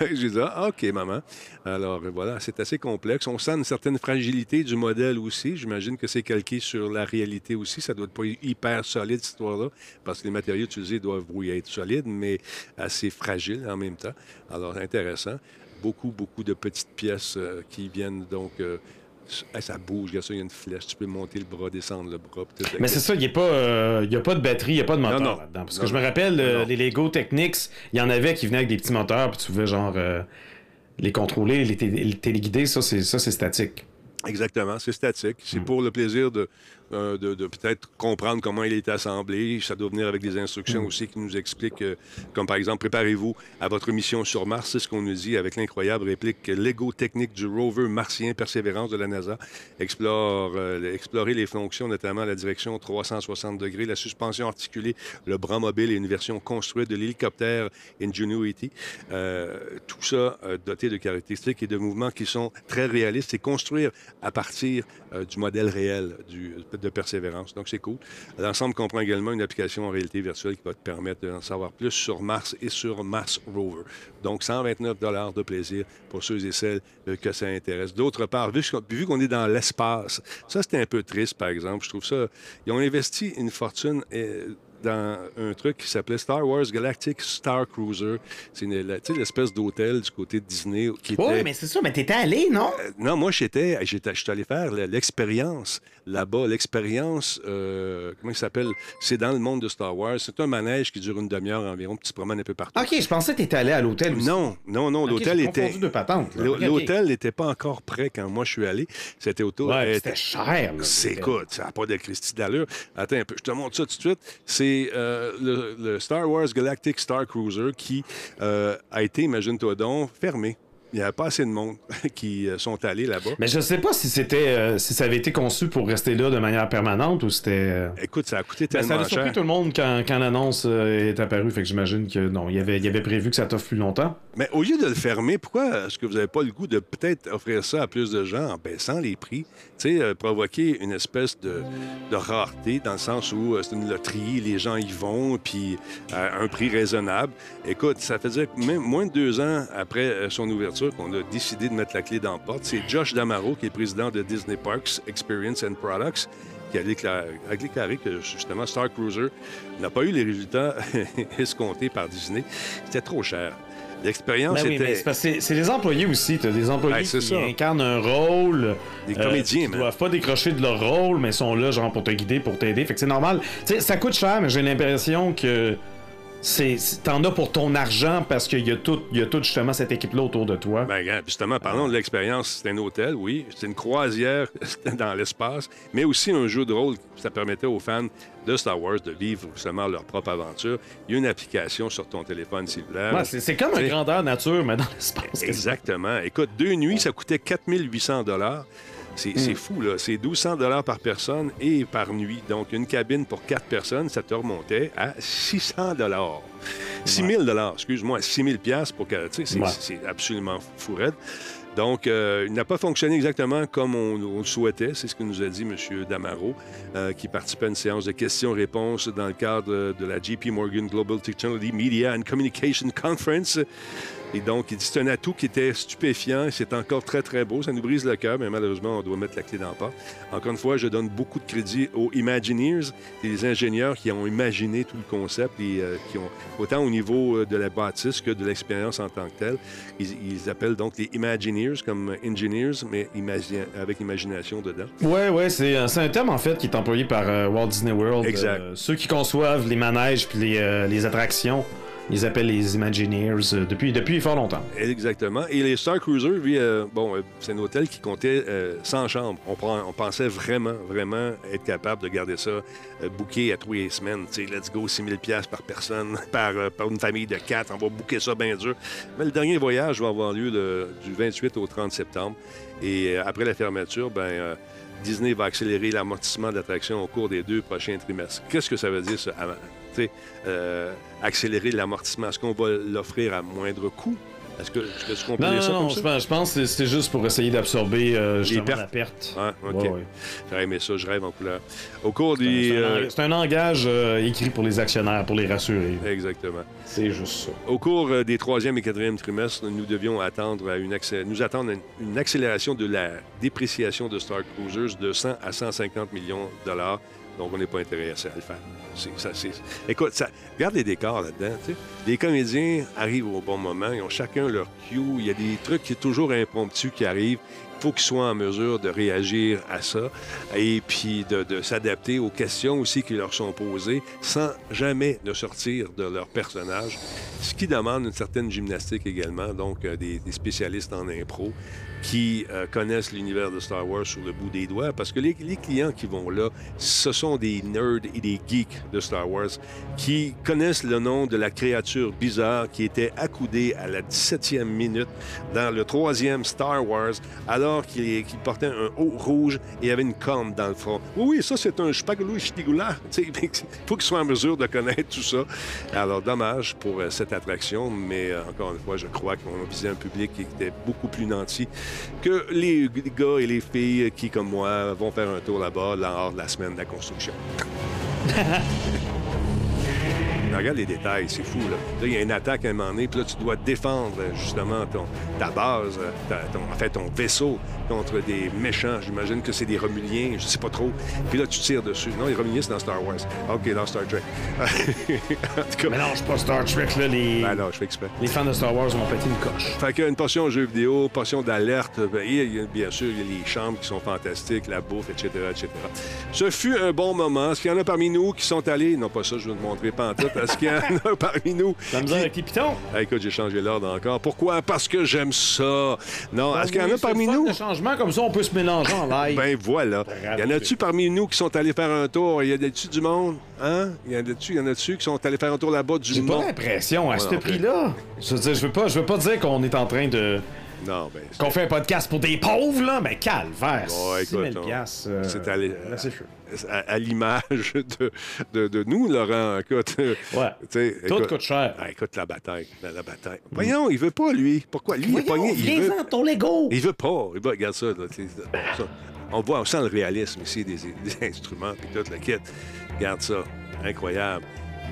J'ai dit, ah, OK, maman. Alors, euh, voilà, c'est assez complexe. On sent une certaine fragilité du modèle aussi. J'imagine que c'est calqué sur la réalité aussi. Ça doit être pas hyper solide, cette histoire-là, parce que les matériaux utilisés doivent, oui, être solides, mais assez fragiles en même temps. Alors, intéressant. Beaucoup, beaucoup de petites pièces euh, qui viennent donc... euh, Hey, ça bouge, regarde ça, il y a une flèche. Tu peux monter le bras, descendre le bras. Mais c'est ça, il n'y a, pas, euh, il y a pas de batterie, il n'y a pas de moteur Non, non. là-dedans. Parce Non, que je me rappelle, euh, les Lego Technics, il y en avait qui venaient avec des petits moteurs, puis tu pouvais genre euh, les contrôler, les, té- les téléguider, ça c'est ça, c'est statique. Exactement, c'est statique. C'est pour le plaisir de, euh, de, de peut-être comprendre comment il est assemblé. Ça doit venir avec des instructions aussi qui nous expliquent, euh, comme par exemple, préparez-vous à votre mission sur Mars. C'est ce qu'on nous dit avec l'incroyable réplique que Lego technique du rover martien Persévérance de la NASA. Explore, euh, explorer les fonctions, notamment la direction 360 degrés, la suspension articulée, le bras mobile et une version construite de l'hélicoptère Ingenuity. Tout ça doté de caractéristiques et de mouvements qui sont très réalistes et construire à partir du modèle réel du, de persévérance. Donc, c'est cool. L'ensemble comprend également une application en réalité virtuelle qui va te permettre d'en savoir plus sur Mars et sur Mars Rover. Donc, 129 de plaisir pour ceux et celles euh, que ça intéresse. D'autre part, vu, qu'on- est dans l'espace, ça, c'était un peu triste, par exemple. Je trouve ça... Ils ont investi une fortune... euh, dans un truc qui s'appelait Star Wars Galactic Star Cruiser. C'est l'espèce d'hôtel du côté de Disney qui était... Oui, mais c'est ça, mais t'étais allé, non? Euh, Non, moi, j'étais, j'étais, je suis allé faire le- l'expérience là-bas. L'expérience, euh, comment il s'appelle? C'est dans le monde de Star Wars. C'est un manège qui dure une demi-heure environ, puis tu te promènes un peu partout. Ok, je pensais que t'étais allé à l'hôtel aussi. Non, non, non, l'hôtel était... Ok, ok. L'hôtel n'était pas encore prêt quand moi je suis allé. C'était autour. Ouais, était- c'était cher. là, c'est écoute, ça n'a pas de Christie d'allure. Attends un peu, je te montre ça tout de suite. C'est euh, le, le Star Wars Galactic Star Cruiser qui euh, a été, imagine-toi donc, fermé. Il n'y avait pas assez de monde qui euh, sont allés là-bas. Mais je sais pas si c'était euh, si ça avait été conçu pour rester là de manière permanente ou c'était. euh, Écoute, ça a coûté ben, ça tellement a surpris cher. tout le monde quand, quand l'annonce euh, est apparue, fait que j'imagine que non, il y avait, il y avait prévu que ça t'offre plus longtemps. Mais au lieu de le fermer, pourquoi est-ce que vous n'avez pas le goût de peut-être offrir ça à plus de gens en baissant les prix? Tu sais, euh, provoquer une espèce de, de rareté dans le sens où euh, c'est une loterie, les gens y vont, puis à un prix raisonnable. Écoute, ça faisait même moins de deux ans après euh, son ouverture qu'on a décidé de mettre la clé dans la porte. C'est Josh Damaro, qui est président de Disney Parks Experience and Products, qui a déclaré, a déclaré que justement Star Cruiser n'a pas eu les résultats escomptés par Disney. C'était trop cher. L'expérience Ben oui, était... c'est les employés aussi. T'as des employés c'est qui ça. incarnent un rôle. Des euh, comédiens, qui man. doivent pas décrocher de leur rôle, mais sont là genre pour te guider, pour t'aider. Fait que c'est normal. Tu ça coûte cher, mais j'ai l'impression que t'en as pour ton argent parce qu'il y a tout, y a tout justement cette équipe-là autour de toi. Ben, justement, parlons de l'expérience. C'est un hôtel, oui. C'est une croisière dans l'espace, mais aussi un jeu de rôle. Ça permettait aux fans de Star Wars de vivre justement leur propre aventure. Il y a une application sur ton téléphone cellulaire. Ouais, c'est c'est comme un grandeur nature, mais dans l'espace. Exactement. Écoute, deux nuits, ça coûtait 4800 c'est Hmm. c'est fou, là. C'est 1200 par personne et par nuit. Donc, une cabine pour quatre personnes, ça te remontait à 600 6 000 excuse-moi, 6 000 pour que, tu sais, c'est Ouais. absolument fou raide. Donc, euh, il n'a pas fonctionné exactement comme on, on le souhaitait. C'est ce que nous a dit M. Damaro, euh, qui participait à une séance de questions-réponses dans le cadre de la JP Morgan Global Technology Media and Communication Conference. Et donc, il dit c'est un atout qui était stupéfiant. C'est encore très, très beau. Ça nous brise le cœur, mais malheureusement, on doit mettre la clé dans le porte. Encore une fois, je donne beaucoup de crédit aux Imagineers, des ingénieurs qui ont imaginé tout le concept et euh, qui ont, autant au niveau euh, de la bâtisse que de l'expérience en tant que telle. Ils, ils appellent donc les Imagineers comme engineers, mais imagi- avec imagination dedans. Ouais, c'est euh, c'est un terme en fait qui est employé par euh, Walt Disney World. Exact. Euh, ceux qui conçoivent les manèges puis les, les attractions, ils appellent les Imagineers euh, depuis, depuis fort longtemps. Exactement. Et les Star Cruiser, euh, bon, euh, c'est un hôtel qui comptait euh, 100 chambres. On, pensait vraiment, vraiment être capable de garder ça booké à tous les semaines. Let's go, 6 000 par personne, par, une famille de quatre. On va booker ça bien dur. Mais le dernier voyage va avoir lieu du 28 au 30 septembre. Et après la fermeture, ben, Disney va accélérer l'amortissement de l'attraction au cours des deux prochains trimestres. Qu'est-ce que ça veut dire, ça? Euh, accélérer l'amortissement. Est-ce qu'on va l'offrir à moindre coût? Est-ce que, Non, non, ça non, comme je ça? pense, je pense que c'est juste pour essayer d'absorber euh, justement pertes. la perte. Ah, OK. Ouais, ouais. J'aurais aimé ça, je rêve en couleur. Au cours C'est des... un, euh, c'est un langage euh, écrit pour les actionnaires, pour les rassurer. Exactement. C'est juste ça. Au cours des troisième et quatrième trimestres, nous devions attendre à une accé- nous attendre une, une accélération de la dépréciation de Star Cruisers de 100 à 150 millions de dollars. Donc, on n'est pas intéressé à le faire. Ça, Écoute, regarde les décors là-dedans. Les comédiens arrivent au bon moment. Ils ont chacun leur cue. Il y a des trucs qui sont toujours impromptus qui arrivent. Il faut qu'ils soient en mesure de réagir à ça et puis de, s'adapter aux questions aussi qui leur sont posées sans jamais ne sortir de leur personnage, ce qui demande une certaine gymnastique également, donc euh, des spécialistes en impro qui euh, connaissent l'univers de Star Wars sur le bout des doigts, parce que les, clients qui vont là, ce sont des nerds et des geeks de Star Wars qui connaissent le nom de la créature bizarre qui était accoudée à la 17e minute dans le troisième Star Wars, alors qu'il portait un haut rouge et avait une corne dans le front. Oui, oui, ça, c'est un spagoulou ch'tigoula. Il faut qu'ils soient en mesure de connaître tout ça. Alors, dommage pour euh, cette attraction, mais euh, encore une fois, je crois qu'on visé un public qui était beaucoup plus nanti que les gars et les filles qui, comme moi, vont faire un tour là-bas lors de la semaine de la construction. Regarde les détails, c'est fou. Là, Là, il y a une attaque à un moment donné, puis là, tu dois défendre euh, justement ton, ta base, euh, ta- ton, en fait, ton vaisseau contre des méchants. J'imagine que c'est des Romuliens, je sais pas trop. Puis là, tu tires dessus. Non, les Romuliens, c'est dans Star Wars. OK, dans Star Trek. en tout cas, Mais non, je suis pas Star Trek, là. Les, ben non, je fais exprès. les fans de Star Wars vont péter une coche. Fait qu'il y a une portion jeux vidéo, portion d'alerte. ben, bien sûr, il y a les chambres qui sont fantastiques, la bouffe, etc., etc. Ce fut un bon moment. Est-ce qu'il y en a parmi nous qui sont allés... Non, pas ça, je vais te montrer pas en tout. Est-ce qu'il y en a parmi nous... La misère avec les pitons. Ah, écoute, j'ai changé l'ordre encore. Pourquoi? Parce que j'aime ça. Non, est-ce qu'il y en a parmi le fun, nous? Le changement, comme ça, on peut se mélanger en live. Ben voilà. Y en a-tu parmi nous qui sont allés faire un tour? Y en a-tu du monde? Hein? Y en a-tu, y en a-tu qui sont allés faire un tour là-bas du J'ai pas monde? l'impression, à Ouais, ce prix-là. Je veux dire, je veux pas, je veux pas dire qu'on est en train de. Non, ben. qu'on fait un podcast pour des pauvres, là. Mais calvaire. Ouais, 6 000 écoute, on- euh, c'est c'est sûr. à, l'image de, de, de nous, Laurent. Écoute, Ouais. sais, Tout écoute- coûte cher. Ah, écoute la bataille, la, la bataille. Voyons, il veut pas, lui. Pourquoi? Lui, il est pogné. Il veut, ton Lego. il veut pas. Il veut, regarde ça, là. On voit, on sent le réalisme ici des, des instruments, puis toute la quête. Regarde ça. Incroyable.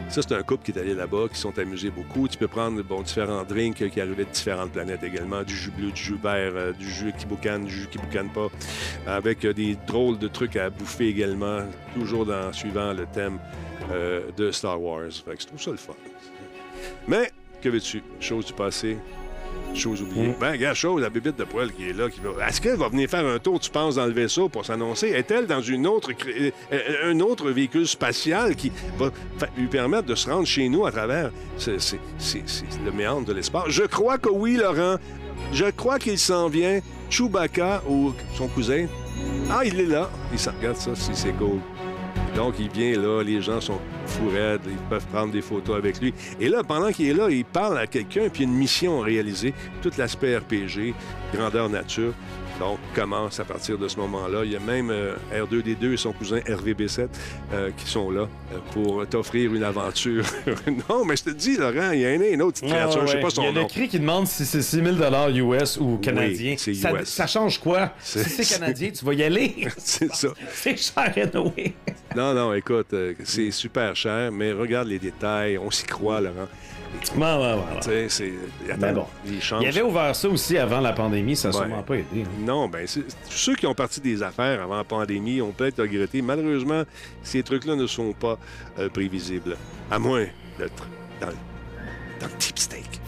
Ça, c'est un couple qui est allé là-bas, qui sont amusés beaucoup. Tu peux prendre bon, différents drinks qui arrivaient de différentes planètes également, du jus bleu, du jus vert, euh, du jus qui boucane, du jus qui boucane pas, avec euh, des drôles de trucs à bouffer également, toujours dans, suivant le thème euh, de Star Wars. Fait que je trouve ça le fun. Mais, que veux-tu? Chose du passé, chose oubliée. Mm. Ben, regarde, chose, la bébite de poil qui est là, qui va. Est-ce qu'elle va venir faire un tour, tu penses, dans le vaisseau pour s'annoncer? Est-elle dans une autre, cré- euh, un autre véhicule spatial qui va lui permettre de se rendre chez nous à travers c'est- c'est- c'est- c'est le méandre de l'espace? Je crois que oui, Laurent. Je crois qu'il s'en vient. Chewbacca ou son cousin. Ah, il est là. Il s'en regarde ça, si c'est cool. Donc, il vient là, les gens sont fous raides, ils peuvent prendre des photos avec lui. Et là, pendant qu'il est là, il parle à quelqu'un, puis il une mission à réaliser, tout l'aspect RPG, grandeur nature. Donc, commence à partir de ce moment-là. Il y a même euh, R2D2 et son cousin RVB7 euh, qui sont là euh, pour t'offrir une aventure. non, mais je te dis, Laurent, il y en a une autre petite créature, Ouais, je sais pas Il y son a le nom. cri qui demande si c'est 6 000 US ou canadien. c'est ça, US. ça change quoi? Si C'est- canadien, tu vas y aller. C'est ça. c'est cher, Noé. Non, non, écoute, c'est super cher, mais regarde les détails, on s'y croit, Laurent. Ouais. Tu sais, c'est. Mais Attends, bon. Il avait ouvert ça aussi avant la pandémie, ça n'a Ouais. sûrement pas aidé. hein. Non, ben, ceux qui ont parti des affaires avant la pandémie ont peut-être regretté. Malheureusement, ces trucs-là ne sont pas euh, prévisibles. À moins d'être dans, le- deep steak.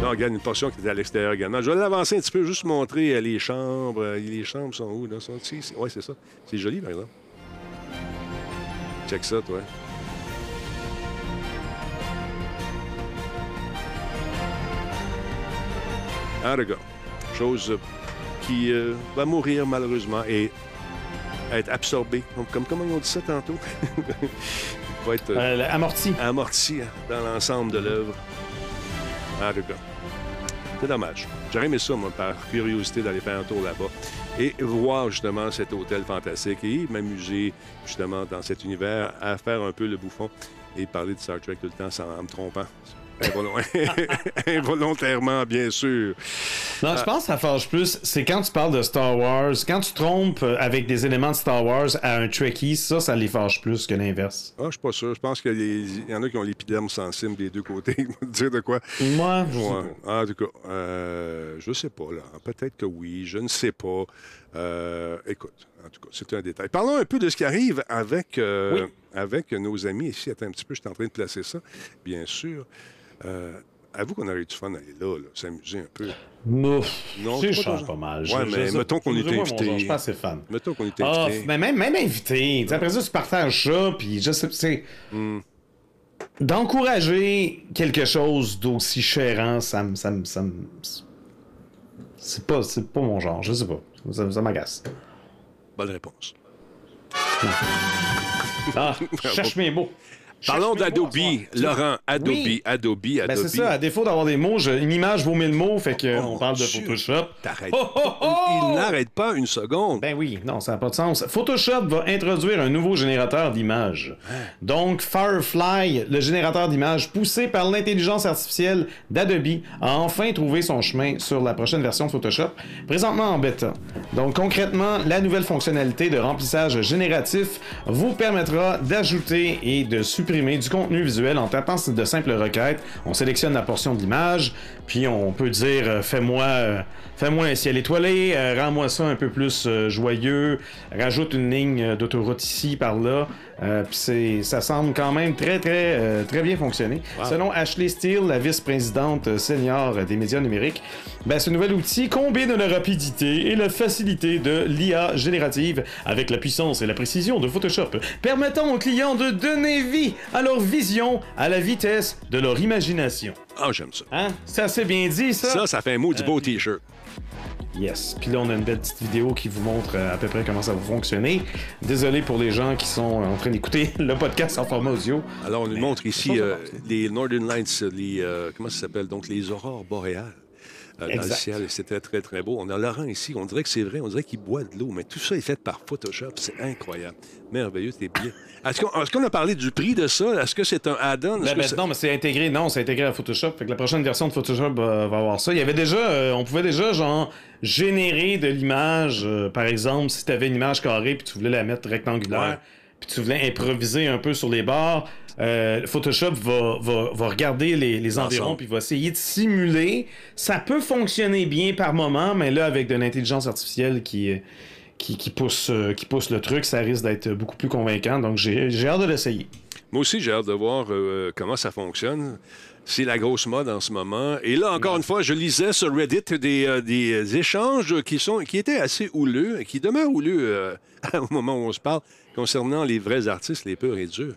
Là, on regarde une portion qui était à l'extérieur également. Je vais l'avancer un petit peu, juste montrer euh, les chambres. Euh, Les chambres sont où, là? Oui, c'est ça. C'est joli, par exemple. Check ça, toi. Ah, regarde. Chose euh, qui euh, va mourir malheureusement et être absorbée. Comme, comme comment on dit ça tantôt? va être euh, amorti. amorti hein, dans l'ensemble de l'œuvre. Ah, regarde. C'est dommage. J'aurais aimé ça, moi, par curiosité, d'aller faire un tour là-bas et voir justement cet hôtel fantastique et m'amuser justement dans cet univers à faire un peu le bouffon et parler de Star Trek tout le temps sans, en me trompant. Invol- Involontairement, bien sûr. Non, je pense que ça fâche plus. C'est quand tu parles de Star Wars, quand tu trompes euh, avec des éléments de Star Wars à un Trekkie, ça, ça les fâche plus que l'inverse. Ah, je suis pas sûr. Je pense qu'il y, en a qui ont l'épiderme sensible des deux côtés. Dire de quoi. Moi, je sais Ouais. En tout cas, euh, je sais pas, là. Peut-être que oui, je ne sais pas. Euh, écoute, en tout cas, c'est un détail. Parlons un peu de ce qui arrive avec, euh, Oui. avec nos amis ici. Attends un petit peu, je suis en train de placer ça, bien sûr. Euh, avoue qu'on aurait eu du fun à aller là, là, s'amuser un peu. Ouf, Non, c'est c'est pas pas mal. Ouais, mais sais- mettons qu'on était invité. Je pas assez fan. Mettons qu'on était Ah, mais même, même invité. Après ça, tu partages ça, puis je sais, c'est. Hmm. D'encourager quelque chose d'aussi chérant, ça me. Ça me, ça me- c'est pas, c'est pas mon genre, je sais pas. Ça, ça m'agace. Bonne réponse. Ah, je cherche mes mots. Parlons d'Adobe. Laurent. Adobe, Oui. Adobe, Adobe. Ben c'est ça, à défaut d'avoir des mots, je- une image vaut mille mots, fait que Oh, parle de. Photoshop. T'arrêtes. Oh, oh, oh! Il n'arrête pas une seconde. Ben oui, non, ça n'a pas de sens. Photoshop va introduire un nouveau générateur d'images. Donc, Firefly, le générateur d'images poussé par l'intelligence artificielle d'Adobe, a enfin trouvé son chemin sur la prochaine version de Photoshop, présentement en bêta. Donc, concrètement, la nouvelle fonctionnalité de remplissage génératif vous permettra d'ajouter et de supprimer du contenu visuel en tapant de simples requêtes. On sélectionne la portion de l'image, puis on peut dire euh, fais-moi euh, fais-moi un ciel étoilé, euh, rends-moi ça un peu plus joyeux, rajoute une ligne d'autoroute ici par là. Euh, puis c'est ça semble quand même très très euh, très bien fonctionner. Selon Ashley Steele, la vice-présidente senior des médias numériques, ben, ce nouvel outil combine la rapidité et la facilité de l'IA générative avec la puissance et la précision de Photoshop, permettant aux clients de donner vie à leur vision à la vitesse de leur imagination. Ah, j'aime ça. Hein? C'est assez bien dit, ça? Ça, ça fait un mot du beau T-shirt. Yes. Puis là, on a une belle petite vidéo qui vous montre euh, à peu près comment ça va fonctionner. Désolé pour les gens qui sont en train d'écouter le podcast en format audio. Alors, on nous montre ici euh, les Northern Lights, les, euh, comment ça s'appelle? Donc, les aurores boréales. Euh, dans le Exact. ciel, c'était très, très beau. On a Laurent ici, on dirait que c'est vrai, on dirait qu'il boit de l'eau, mais tout ça est fait par Photoshop, c'est incroyable. Merveilleux, c'est bien. Est-ce qu'on a parlé du prix de ça? Est-ce que c'est un add-on? Ben, ben, c'est- non, mais c'est intégré. Non, c'est intégré à Photoshop. Fait que la prochaine version de Photoshop euh, va avoir ça. Il y avait déjà, euh, on pouvait déjà genre générer de l'image. euh, par exemple, si tu avais une image carrée puis tu voulais la mettre rectangulaire, puis tu voulais improviser un peu sur les bords, euh, Photoshop va, va, va regarder les, les environs puis va essayer de simuler. Ça peut fonctionner bien par moment, mais là avec de l'intelligence artificielle qui euh, qui, qui pousse, euh, qui pousse le truc, ça risque d'être beaucoup plus convaincant. Donc j'ai j'ai hâte de l'essayer. Moi aussi, j'ai hâte de voir euh, comment ça fonctionne. C'est la grosse mode en ce moment. Et là, encore une fois, je lisais sur Reddit des, euh, des échanges qui, sont, qui étaient assez houleux et qui demeurent houleux euh, au moment où on se parle concernant les vrais artistes, les purs et durs.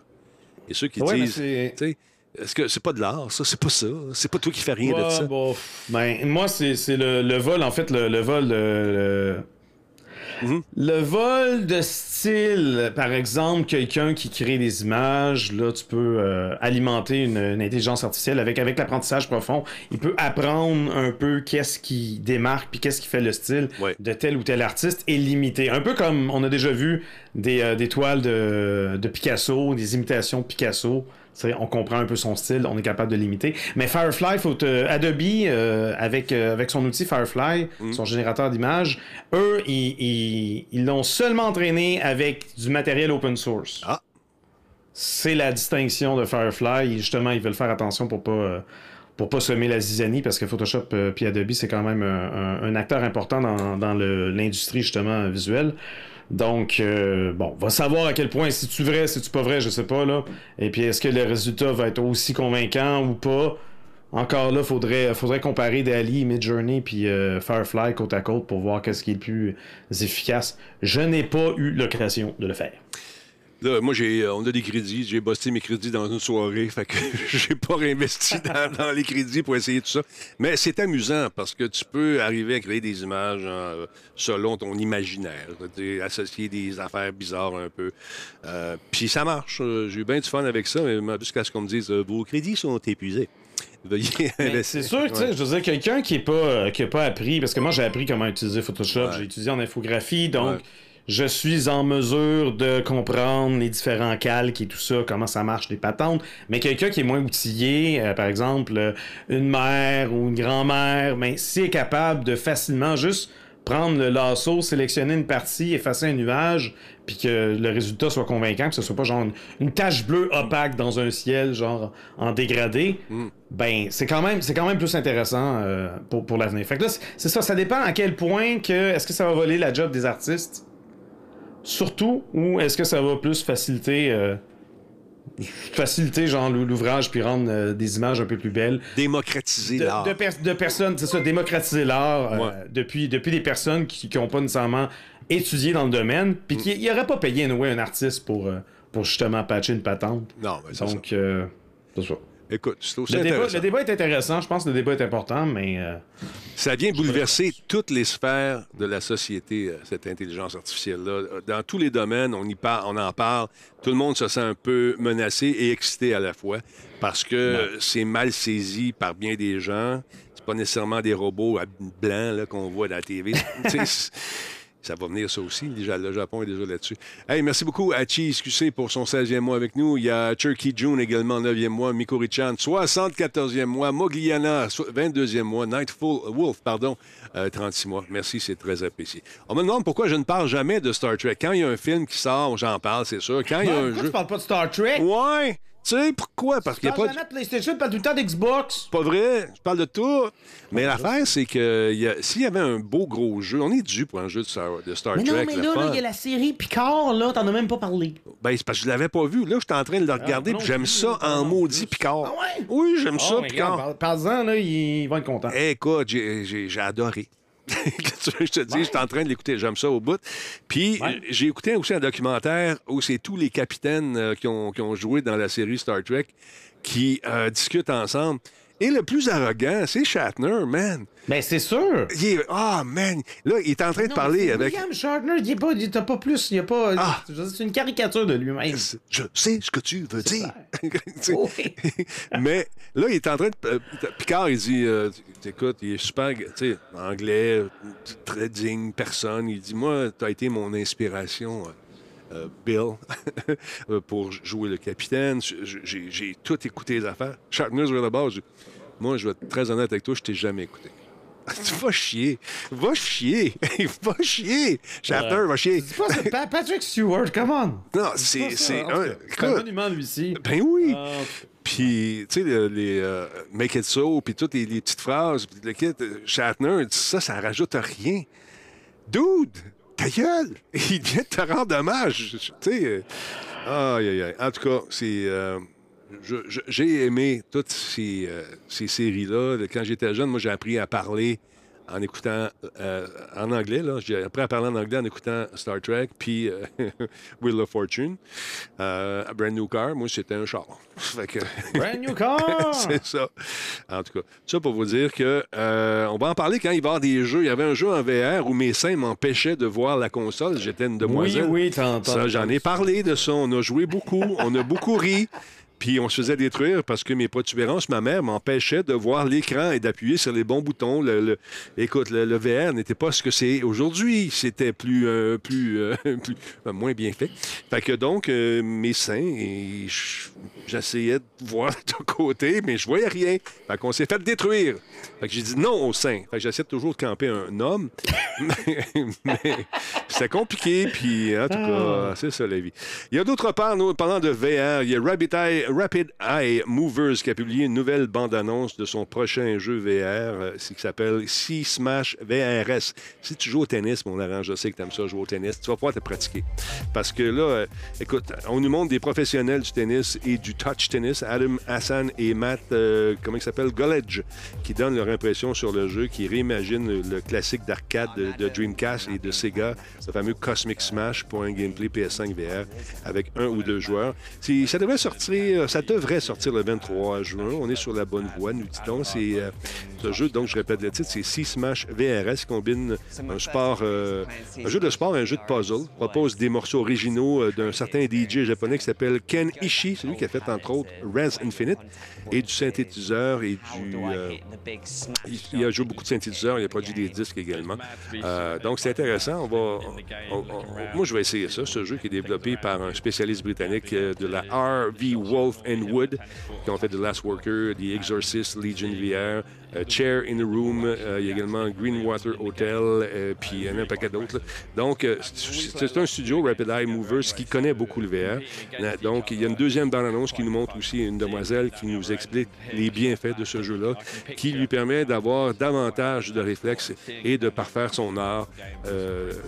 Et ceux qui Ouais, disent, sais, est-ce que c'est pas de l'art, ça? C'est pas ça. C'est pas toi qui fais rien de ça. bon, ben, moi, c'est c'est le, le vol, en fait, le, le vol. Le, le- Mhm. le vol de style, par exemple, quelqu'un qui crée des images, là, tu peux euh, alimenter une, une intelligence artificielle avec, avec l'apprentissage profond. Il peut apprendre un peu qu'est-ce qui démarque puis qu'est-ce qui fait le style Ouais. de tel ou tel artiste et limiter. Un peu comme on a déjà vu des, euh, des toiles de, de Picasso, des imitations de Picasso. On comprend un peu son style, on est capable de l'imiter. Mais Firefly, faut Adobe, euh, avec, euh, avec son outil Firefly, mm. son générateur d'images, eux, ils l'ont seulement entraîné avec du matériel open source. Ah. C'est la distinction de Firefly. justement, ils veulent faire attention pour pas. Euh, pour pas semer la zizanie, parce que Photoshop et Adobe, c'est quand même un, acteur important dans, dans l'industrie, justement, visuelle. Donc, euh, bon, va savoir à quel point, si tu vrai, si tu pas vrai, je sais pas, là. Et puis, est-ce que le résultat va être aussi convaincant ou pas? Encore là, faudrait, faudrait comparer Dali, Midjourney puis euh, Firefly côte à côte pour voir qu'est-ce qui est le plus efficace. Je n'ai pas eu l'occasion de le faire moi, j'ai, euh, on a des crédits. J'ai bossé mes crédits dans une soirée. Fait que j'ai pas réinvesti dans, les crédits pour essayer tout ça. Mais c'est amusant parce que tu peux arriver à créer des images euh, selon ton imaginaire. Associer des affaires bizarres un peu. Euh, puis ça marche. J'ai eu bien du fun avec ça. Mais jusqu'à ce qu'on me dise vos crédits sont épuisés. C'est sûr, tu sais, je veux dire, quelqu'un qui n'a pas, qui pas appris, parce que moi j'ai appris comment utiliser Photoshop, j'ai étudié en infographie, donc je suis en mesure de comprendre les différents calques et tout ça, comment ça marche, les patentes. Mais quelqu'un qui est moins outillé, euh, par exemple, euh, une mère ou une grand-mère, ben, si est capable de facilement juste prendre le lasso, sélectionner une partie, effacer un nuage, puis que le résultat soit convaincant, que ce soit pas genre une, tache bleue opaque dans un ciel, genre en dégradé, mm. ben c'est quand même c'est quand même plus intéressant euh, pour, pour l'avenir. Fait que là, c'est ça, ça dépend à quel point que est-ce que ça va voler la job des artistes? Surtout ou est-ce que ça va plus faciliter euh, faciliter genre l'ouvrage puis rendre euh, des images un peu plus belles? Démocratiser l'art. de, personnes c'est ça démocratiser l'art euh, depuis depuis des personnes qui n'ont pas nécessairement étudié dans le domaine puis qui n'auraient pas payé un artiste pour pour justement patcher une patente. Non mais donc c'est ça Écoute, c'est aussi le débat, le débat est intéressant. Je pense que le débat est important, mais. Euh, ça vient bouleverser toutes les sphères de la société, euh, cette intelligence artificielle-là. Dans tous les domaines, on, y parle, on en parle. Tout le monde se sent un peu menacé et excité à la fois parce que c'est mal saisi par bien des gens. C'est pas nécessairement des robots blancs qu'on voit dans la TV. Ça va venir, ça aussi. Déjà, le Japon est déjà là-dessus. Hey, merci beaucoup à Chi QC pour son 16e mois avec nous. Il y a Turkey June également, 9e mois. Miko Richan, 74e mois. Mogliana, 22e mois. Nightfall Wolf, pardon, 36 euh, mois. Merci, c'est très apprécié. On me demande pourquoi je ne parle jamais de Star Trek. Quand il y a un film qui sort, j'en parle, c'est sûr. Quand il y a un jeu... tu parles pas de Star Trek? Ouais! Tu sais, pourquoi? Parce qu'il n'y a pas. De... PlayStation, tu parles tout le temps d'Xbox. Pas vrai, je parle de tout. Mais l'affaire, c'est que s'il y avait un beau gros jeu, on est dû pour un jeu de Star, de Star mais Trek. Non, mais là, il y a la série Picard, là, t'en as même pas parlé. Ben, c'est parce que je l'avais pas vu. Là, j'étais en train de le regarder, puis j'aime ça en maudit Picard. Ah ouais? Oui, j'aime ça, Picard. Parle-en, là, il va être content. écoute, j'ai adoré. je te dis, j'étais en train de l'écouter, j'aime ça au bout. Puis j'ai écouté aussi un documentaire où c'est tous les capitaines euh, qui, ont, qui, ont, joué dans la série Star Trek qui euh, discutent ensemble. Et le plus arrogant, c'est Shatner, man. Ben, c'est sûr. Ah, man. Là, il est en train de parler avec. William Shatner, il n'est pas, il pas plus. Il a pas. Ah. C'est une caricature de lui-même. Je sais ce que tu veux dire. Mais là, il est en train de. Euh, Picard, il dit euh, Écoute, il est super. Tu sais, anglais, très digne personne. Il dit Moi, tu as été mon inspiration. Euh, Bill pour jouer le capitaine. J'ai tout écouté les affaires. Shatner, sur la base. Moi, je vais être très honnête avec toi, je t'ai jamais écouté. Tu vas chier. Va chier. va chier. Shatner, va chier. C'est pas Patrick Stewart, come on. Non, c'est. C'est un, monument, lui-ci. Ben oui. Ah, puis, tu sais, les, euh, Make It So, puis toutes les, petites phrases, puis le kit, Shatner, ça, ça rajoute rien. Dude, ta gueule! Il vient de te rendre hommage. Tu sais. Euh, aïe, aïe, aïe. En tout cas, c'est. Euh, j'ai aimé toutes ces, euh, ces séries-là. Quand j'étais jeune, moi, j'ai appris à parler en écoutant euh, en anglais. Là. J'ai appris à parler en anglais en écoutant Star Trek, puis euh, Wheel of Fortune. Brand New Car, moi, c'était un char. Brand New Car! c'est ça. En tout cas, ça pour vous dire que on va en parler quand il va y avoir des jeux. Il y avait un jeu en VR où mes seins m'empêchaient de voir la console. J'étais une demoiselle. Oui, oui, Ça, j'en ai parlé de ça. On a joué beaucoup. on a beaucoup ri. Puis on se faisait détruire parce que mes protubérances, ma mère m'empêchait de voir l'écran et d'appuyer sur les bons boutons. Le, écoute, le, VR n'était pas ce que c'est aujourd'hui. C'était plus, euh, plus, euh, euh, moins bien fait. Fait que donc, mes seins, et j'essayais de voir de côté, mais je voyais rien. Fait qu'on s'est fait détruire. Fait que j'ai dit non au sein. Fait que j'essaie toujours de camper un homme. mais, c'est compliqué, puis en tout cas, ah. c'est ça la vie. Il y a d'autre part, nous, parlant de VR, il y a Rabbit Eye Rapid Eye Movers qui a publié une nouvelle bande-annonce de son prochain jeu VR euh, qui s'appelle Sea Smash VRS. Si tu joues au tennis, mon arrange, je sais que tu aimes ça jouer au tennis, tu vas pouvoir te pratiquer. Parce que là, euh, écoute, on nous montre des professionnels du tennis et du touch tennis, Adam Hassan et Matt, euh, comment il s'appelle, Gullidge, qui donnent leur impression sur le jeu, qui réimaginent le classique d'arcade de, Dreamcast et de Sega, le fameux Cosmic Smash pour un gameplay PS5 VR avec un ou deux joueurs. Ça devrait sortir euh, ça devrait sortir le 23 juin. On est sur la bonne voie, nous dit-on. C'est euh, ce jeu, donc je répète le titre, c'est Sea Smash VRS combine un sport, euh, un jeu de sport et un jeu de puzzle. Propose des morceaux originaux d'un certain DJ japonais qui s'appelle Ken Ishii, celui qui a fait entre autres Res Infinite, et du synthétiseur et du. il, a joué beaucoup de synthétiseurs, il a produit des disques également. donc c'est intéressant. Moi, je vais essayer ça, ce jeu qui est développé par un spécialiste britannique de la RV Wolf and Wood, qui ont fait The Last Worker, The Exorcist, Legion VR, Chair in the Room, euh, il y a également Greenwater Hotel, euh, puis il y en a un paquet d'autres. Donc, c'est un studio, Rapid Eye Movers, qui connaît beaucoup le VR. Donc, il y a une deuxième bande-annonce qui nous montre aussi une demoiselle qui nous explique les bienfaits de ce jeu-là, qui lui permet d'avoir davantage de réflexes et de parfaire son art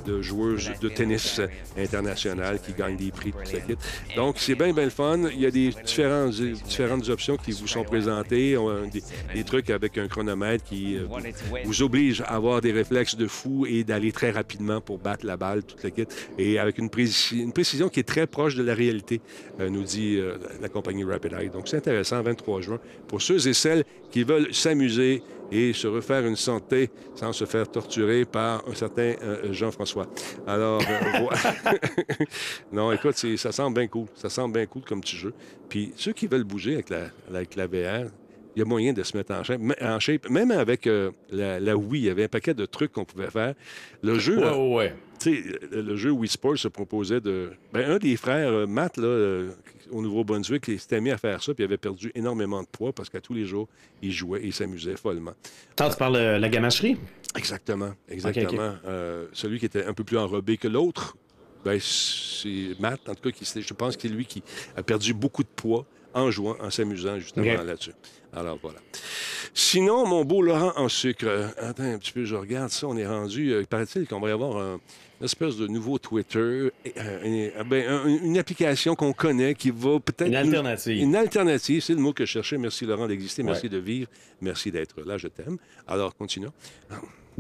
de joueuse de tennis international qui gagne des prix, tout ça. Donc, c'est bien, bien le fun. Il y a des différentes, différentes options qui vous sont présentées, des, des trucs avec un chronomètre qui euh, vous, oblige à avoir des réflexes de fou et d'aller très rapidement pour battre la balle, toute la kit. Et avec une, une précision qui est très proche de la réalité, euh, nous dit euh, la compagnie Rapid Eye. Donc, c'est intéressant, 23 juin, pour ceux et celles qui veulent s'amuser et se refaire une santé sans se faire torturer par un certain Jean-François. Alors, non, écoute, ça semble bien cool. Ça semble bien cool comme petit jeu. Puis ceux qui veulent bouger avec la, avec la VR, il y a moyen de se mettre en shape. Même avec euh, la, Wii, il y avait un paquet de trucs qu'on pouvait faire. Le jeu. Ouais, Le jeu Wii Sports se proposait de. Ben, un des frères, euh, Matt, là, euh, au Nouveau-Brunswick, il s'était mis à faire ça, puis il avait perdu énormément de poids parce qu'à tous les jours, il jouait et il s'amusait follement. Tant tu parles de la gamacherie? Exactement, exactement. celui qui était un peu plus enrobé que l'autre, ben, c'est Matt, en tout cas, qui, je pense que c'est lui qui a perdu beaucoup de poids en jouant, en s'amusant justement là-dessus. Alors voilà. Sinon, mon beau Laurent en sucre, euh, attends un petit peu, je regarde ça, on est rendu, euh, paraît-il qu'on va y avoir un, une espèce de nouveau Twitter, euh, ben, une application qu'on connaît qui va peut-être... Une alternative. Une, alternative, c'est le mot que je cherchais. Merci Laurent d'exister, merci de vivre, merci d'être là, je t'aime. Alors, continuons.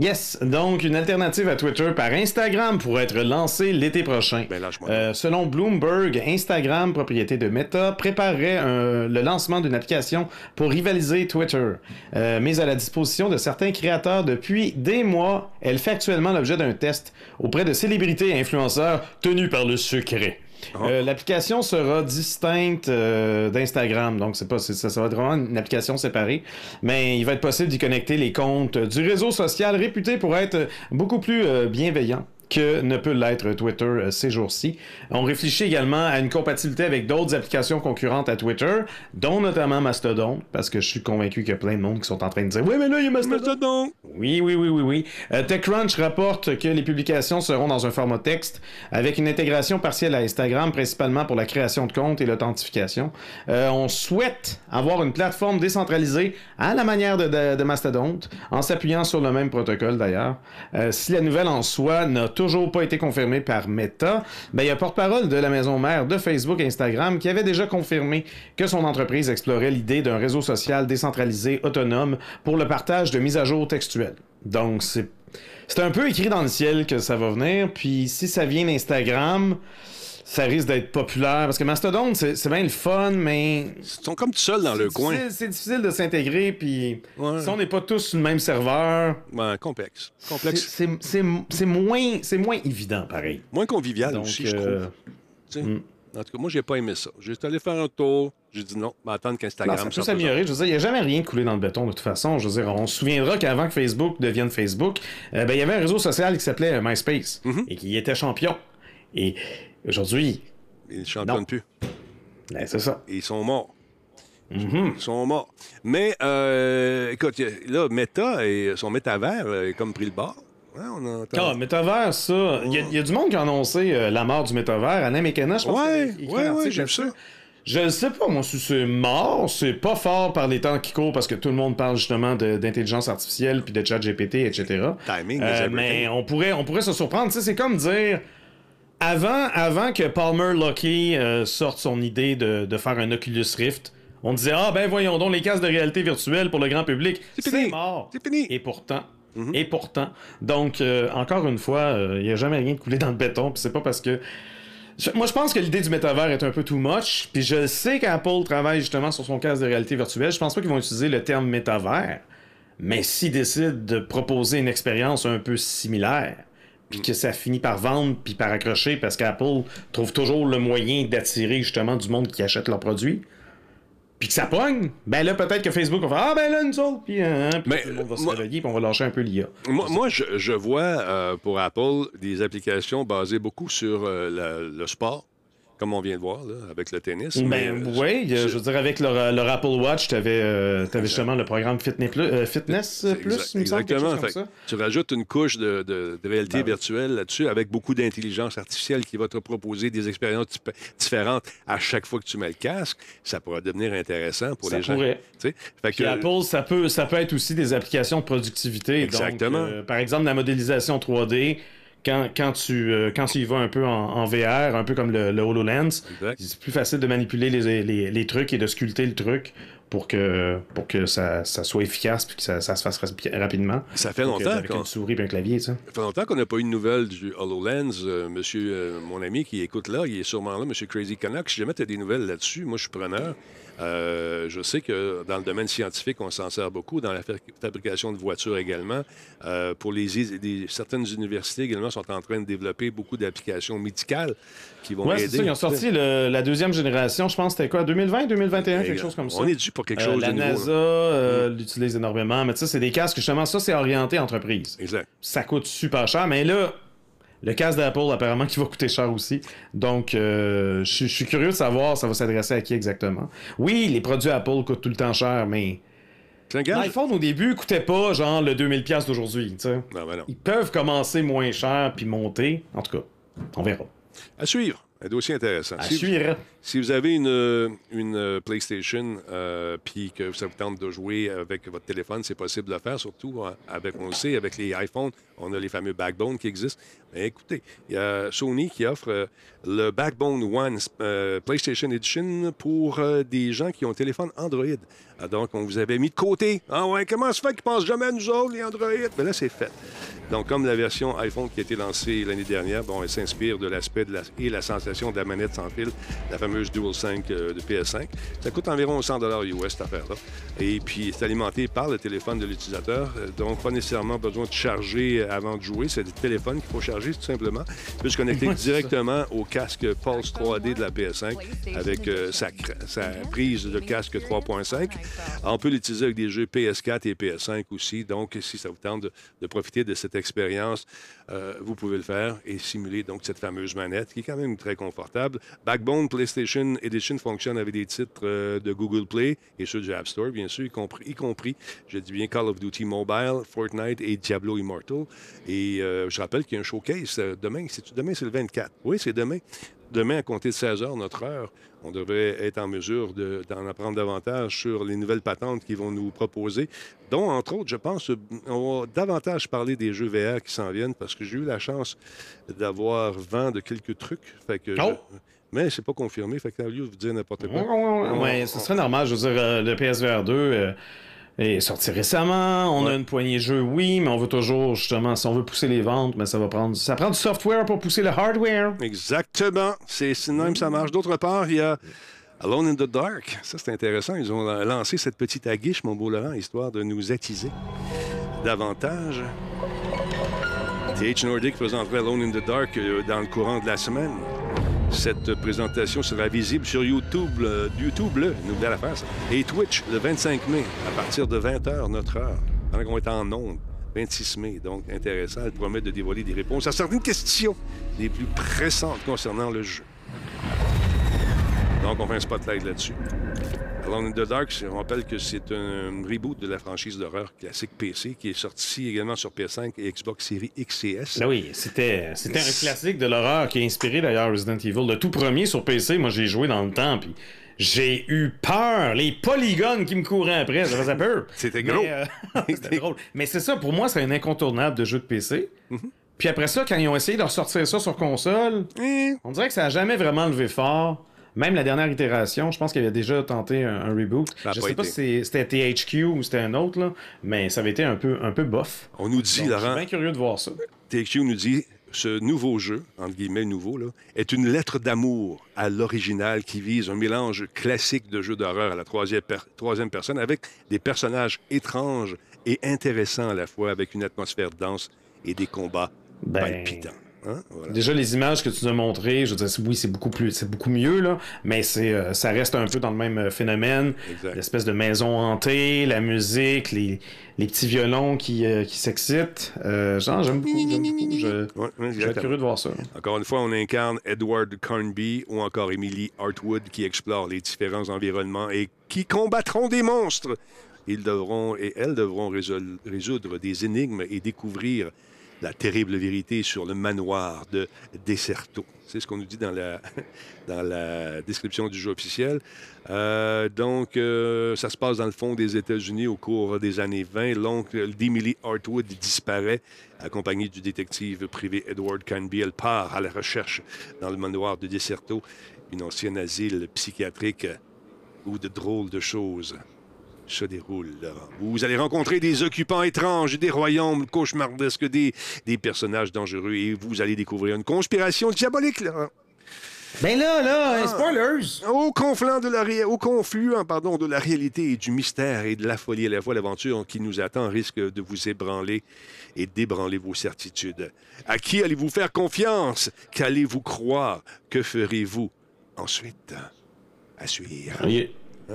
Yes, donc une alternative à Twitter par Instagram pourrait être lancée l'été prochain. Ben euh, selon Bloomberg, Instagram, propriété de Meta, préparerait le lancement d'une application pour rivaliser Twitter. Euh, mise à la disposition de certains créateurs depuis des mois, elle fait actuellement l'objet d'un test auprès de célébrités et influenceurs tenus par le secret. Ah. Euh, l'application sera distincte euh, d'Instagram, donc c'est pas ça, ça va être vraiment une application séparée, mais il va être possible d'y connecter les comptes du réseau social réputé pour être beaucoup plus euh, bienveillant que ne peut l'être Twitter euh, ces jours-ci. On réfléchit également à une compatibilité avec d'autres applications concurrentes à Twitter, dont notamment Mastodon, parce que je suis convaincu qu'il y a plein de monde qui sont en train de dire Oui, mais là, il y a Mastodon. Oui, oui, oui, oui, oui. Euh, TechCrunch rapporte que les publications seront dans un format texte avec une intégration partielle à Instagram, principalement pour la création de comptes et l'authentification. Euh, on souhaite avoir une plateforme décentralisée à la manière de, de, Mastodon, en s'appuyant sur le même protocole d'ailleurs. si la nouvelle en soi n'a toujours pas été confirmé par Meta, ben, il y a porte-parole de la maison mère de Facebook et Instagram qui avait déjà confirmé que son entreprise explorait l'idée d'un réseau social décentralisé autonome pour le partage de mises à jour textuelles. Donc, c'est, un peu écrit dans le ciel que ça va venir, puis si ça vient d'Instagram, ça risque d'être populaire. Parce que Mastodon, c'est bien le fun, mais. Ils sont comme tout seuls dans le coin. C'est difficile de s'intégrer, puis si on n'est pas tous sur le même serveur. Ouais, complexe. complexe. C'est moins, moins évident, pareil. Moins convivial aussi, je trouve. Euh, hmm. En tout cas, moi, j'ai pas aimé ça. J'ai allé faire un tour. J'ai dit non, mais attendre qu'Instagram Non, ça peut s'améliorer. Je veux dire, il n'y a jamais rien coulé dans le béton de toute façon. Je veux dire, on se souviendra qu'avant que Facebook devienne Facebook, euh, ben, il y avait un réseau social qui s'appelait euh, MySpace Mhm. et qui était champion. Et aujourd'hui, Ils ne championne Non. plus. ben, c'est ça. Ils sont morts. Mhm. Ils sont morts. Mais, euh, écoute, là, Meta et son métavers euh, est comme pris le bord. Hein, on. Ah, métavers, ça. Il y, a- il y a du monde qui a annoncé euh, la mort du métavers. Anna McKenna, je pense. Ouais, a écrit ouais, un ouais, article j'ai vu là-dessus. ça. Je ne sais pas, moi, si c'est mort. C'est pas fort par les temps qui courent parce que tout le monde parle justement d'intelligence artificielle puis de chat GPT, etc. Timing Euh, mais on pourrait, on pourrait se surprendre. C'est comme dire. Avant, avant que Palmer Luckey euh, sorte son idée de, de faire un Oculus Rift, on disait Ah, ben voyons donc les casques de réalité virtuelle pour le grand public. C'est fini. mort. C'est fini. Et pourtant. Mhm. Et pourtant. Donc, euh, encore une fois, il n'y a jamais rien de coulé dans le béton. Puis c'est pas parce que. Moi, je pense que l'idée du métavers est un peu too much. Puis je sais qu'Apple travaille justement sur son casque de réalité virtuelle. Je pense pas qu'ils vont utiliser le terme métavers. Mais s'ils décident de proposer une expérience un peu similaire, puis que ça finit par vendre puis par accrocher parce qu'Apple trouve toujours le moyen d'attirer justement du monde qui achète leurs produits, puis que ça pogne, ben là peut-être que Facebook va faire ah ben là nous autres puis hein, tout le monde va se moi- réveiller puis on va lâcher un peu l'IA. Moi, moi, je, je vois euh, pour Apple des applications basées beaucoup sur euh, la- le sport, comme on vient de voir là, avec le tennis. Ben euh, oui, je veux dire avec leur, leur Apple Watch, t'avais euh, t'avais justement le programme Fitness Plus, euh, Fitness c'est Plus, me semble, Exactement. Fait ça. que tu rajoutes une couche de, de- de réalité Ben oui. virtuelle là-dessus avec beaucoup d'intelligence artificielle qui va te proposer des expériences différentes à chaque fois que tu mets le casque. Ça pourra devenir intéressant pour Ça les gens. pourrait. Tu sais? Fait que- Apple, ça peut, ça peut être aussi des applications de productivité. Exactement. Donc, euh, par exemple, la modélisation 3D, quand, quand, tu, euh, quand tu y vas un peu en, en VR, un peu comme le, le HoloLens, c'est plus facile de manipuler les, les- les trucs et de sculpter le truc pour que, pour que ça, ça soit efficace et que ça, ça se fasse rapi- rapidement. Ça fait euh, longtemps avec qu'on une souris et un clavier, ça. Ça fait longtemps qu'on n'a pas eu de nouvelles du HoloLens. Euh, monsieur, euh, mon ami qui écoute là, il est sûrement là, Monsieur Crazy Canuck. Si jamais tu as des nouvelles là-dessus, moi, je suis preneur. Euh, je sais que dans le domaine scientifique, on s'en sert beaucoup, dans la fa- fabrication de voitures également. Euh, pour les, certaines universités également sont en train de développer beaucoup d'applications médicales qui vont Ouais, aider. ça. Ils ont sorti le- la deuxième génération, je pense, c'était quoi, 2020, 2021, quelque chose comme ça? On est dû pour quelque Euh, chose la de nouveau. NASA euh, l'utilise énormément, mais sais, c'est des casques, justement, ça, c'est orienté entreprise. Exact. Ça coûte super cher, mais là, le casque d'Apple, apparemment, qui va coûter cher aussi. Donc, euh, je suis- curieux de savoir, ça va s'adresser à qui exactement. Oui, les produits Apple coûtent tout le temps cher, mais l'iPhone, au début, coûtait pas, genre, le 2000$ d'aujourd'hui, ben non. Ils peuvent commencer moins cher puis monter. En tout cas, on verra. À suivre. Un dossier intéressant. À Si- suivre. Si vous avez une, une euh, PlayStation euh, puis que ça vous tente de jouer avec votre téléphone, c'est possible de le faire, surtout hein, avec, on le sait, avec les iPhones, on a les fameux Backbone qui existent. Mais écoutez, il y a Sony qui offre euh, le Backbone One euh, PlayStation Edition pour euh, des gens qui ont un téléphone Android. Ah, donc, on vous avait mis de côté. Ah ouais, comment se fait qu'ils pensent jamais à nous autres, les Android? Mais là, c'est fait. Donc, comme la version iPhone qui a été lancée l'année dernière, bon, elle s'inspire de l'aspect la- et la sensation de la manette sans fil, la fameuse Dual 5 euh, de PS5. Ça coûte environ 100 US, cette affaire-là. Et puis, c'est alimenté par le téléphone de l'utilisateur. Euh, Donc, pas nécessairement besoin de charger avant de jouer. C'est le téléphone qu'il faut charger, tout simplement. Il peut se connecter directement au casque Pulse 3D de la PS5 avec euh, sa prise de casque 3.5. On peut l'utiliser avec des jeux PS4 et PS5 aussi. Donc, si ça vous tente de, profiter de cette expérience, euh, vous pouvez le faire et simuler donc cette fameuse manette qui est quand même très confortable. Backbone PlayStation Edition fonctionne avec des titres euh, de Google Play et ceux du App Store, bien sûr, y compris, y je dis bien, Call of Duty Mobile, Fortnite et Diablo Immortal. Et euh, je rappelle qu'il y a un showcase demain. C'est demain, c'est le 24. Oui, c'est demain. Demain, à compter de 16 heures, notre heure, on devrait être en mesure de- d'en apprendre davantage sur les nouvelles patentes qu'ils vont nous proposer, dont, entre autres, je pense, on va davantage parler des jeux VR qui s'en viennent parce que j'ai eu la chance d'avoir vent de quelques trucs. Fait que je- Oh! Mais c'est pas confirmé, fait que au lieu de vous dire n'importe quoi. Ouais, ce serait normal. Je veux dire, euh, le PSVR 2 euh, est sorti récemment. On a une poignée de jeux, oui, mais on veut toujours, justement, si on veut pousser les ventes, mais ça va prendre. Ça prend du software pour pousser le hardware. Exactement. C'est même ça marche. D'autre part, il y a Alone in the Dark. Ça, c'est intéressant. Ils ont lancé cette petite aguiche, mon beau Laurent, histoire de nous attiser davantage. TH Nordic présenterait Alone in the Dark euh, dans le courant de la semaine. Cette présentation sera visible sur YouTube, euh, YouTube, là, nouvelle affaire. Et Twitch, le 25 mai, à partir de 20h, notre heure, pendant qu'on est en ondes. 26 mai, donc intéressant. Elle promet de dévoiler des réponses à certaines questions les plus pressantes concernant le jeu. Donc, on fait un spotlight là-dessus. Alone in the Dark, on rappelle que c'est un reboot de la franchise d'horreur classique PC qui est sorti également sur PS5 et Xbox Series X et S. Ben oui, c'était, c'était un classique de l'horreur qui a inspiré d'ailleurs Resident Evil. Le tout premier sur PC, moi j'ai joué dans le temps, puis j'ai eu peur. Les polygones qui me couraient après, ça faisait peur. C'était gros. Mais, euh, c'était drôle. Mais c'est ça, pour moi, c'est un incontournable de jeu de PC. Puis après ça, quand ils ont essayé de ressortir ça sur console, Eh, on dirait que ça a jamais vraiment levé fort. Même la dernière itération, je pense qu'il avait déjà tenté un, un reboot. Je sais pas si c'était THQ ou c'était un autre, là, mais ça avait été un peu, un peu bof. On nous dit, Donc, je Laurent, suis bien curieux de voir ça. THQ nous dit ce nouveau jeu, entre guillemets nouveau, là, est une lettre d'amour à l'original qui vise un mélange classique de jeux d'horreur à la troisième, per- troisième personne avec des personnages étranges et intéressants à la fois, avec une atmosphère dense et des combats Ben, palpitants. Hein? Voilà. Déjà, les images que tu nous as montrées, je veux dire, oui, c'est beaucoup plus, c'est beaucoup mieux, là, mais c'est, euh, ça reste un peu dans le même euh, phénomène. Exact. L'espèce de maison hantée, la musique, les, les petits violons qui, euh, qui s'excitent. Euh, genre, j'aime beaucoup, j'aime beaucoup. Je, Ouais, exactement. curieux de voir ça. Encore une fois, on incarne Edward Carnby ou encore Emily Hartwood qui explorent les différents environnements et qui combattront des monstres. Ils devront et elles devront résoudre des énigmes et découvrir la terrible vérité sur le manoir de Deserto. C'est ce qu'on nous dit dans la, description du jeu officiel. Euh, donc, euh, ça se passe dans le fond des États-Unis au cours des années 20. L'oncle d'Emily Hartwood disparaît, accompagné du détective privé Edward Canby. Elle part à la recherche dans le manoir de Deserto, une ancienne asile psychiatrique où de drôles de choses se. Laurent. Vous allez rencontrer des occupants étranges, des royaumes cauchemardesques, des, des personnages dangereux et vous allez découvrir une conspiration diabolique. Laurent. Ben là, là, spoilers! Au conflant de la ré- au confluent pardon, de la réalité et du mystère et de la folie à la fois, l'aventure qui nous attend risque de vous ébranler et d'ébranler vos certitudes. À qui allez-vous faire confiance? Qu'allez-vous croire? Que ferez-vous ensuite? À suivre. Il y a,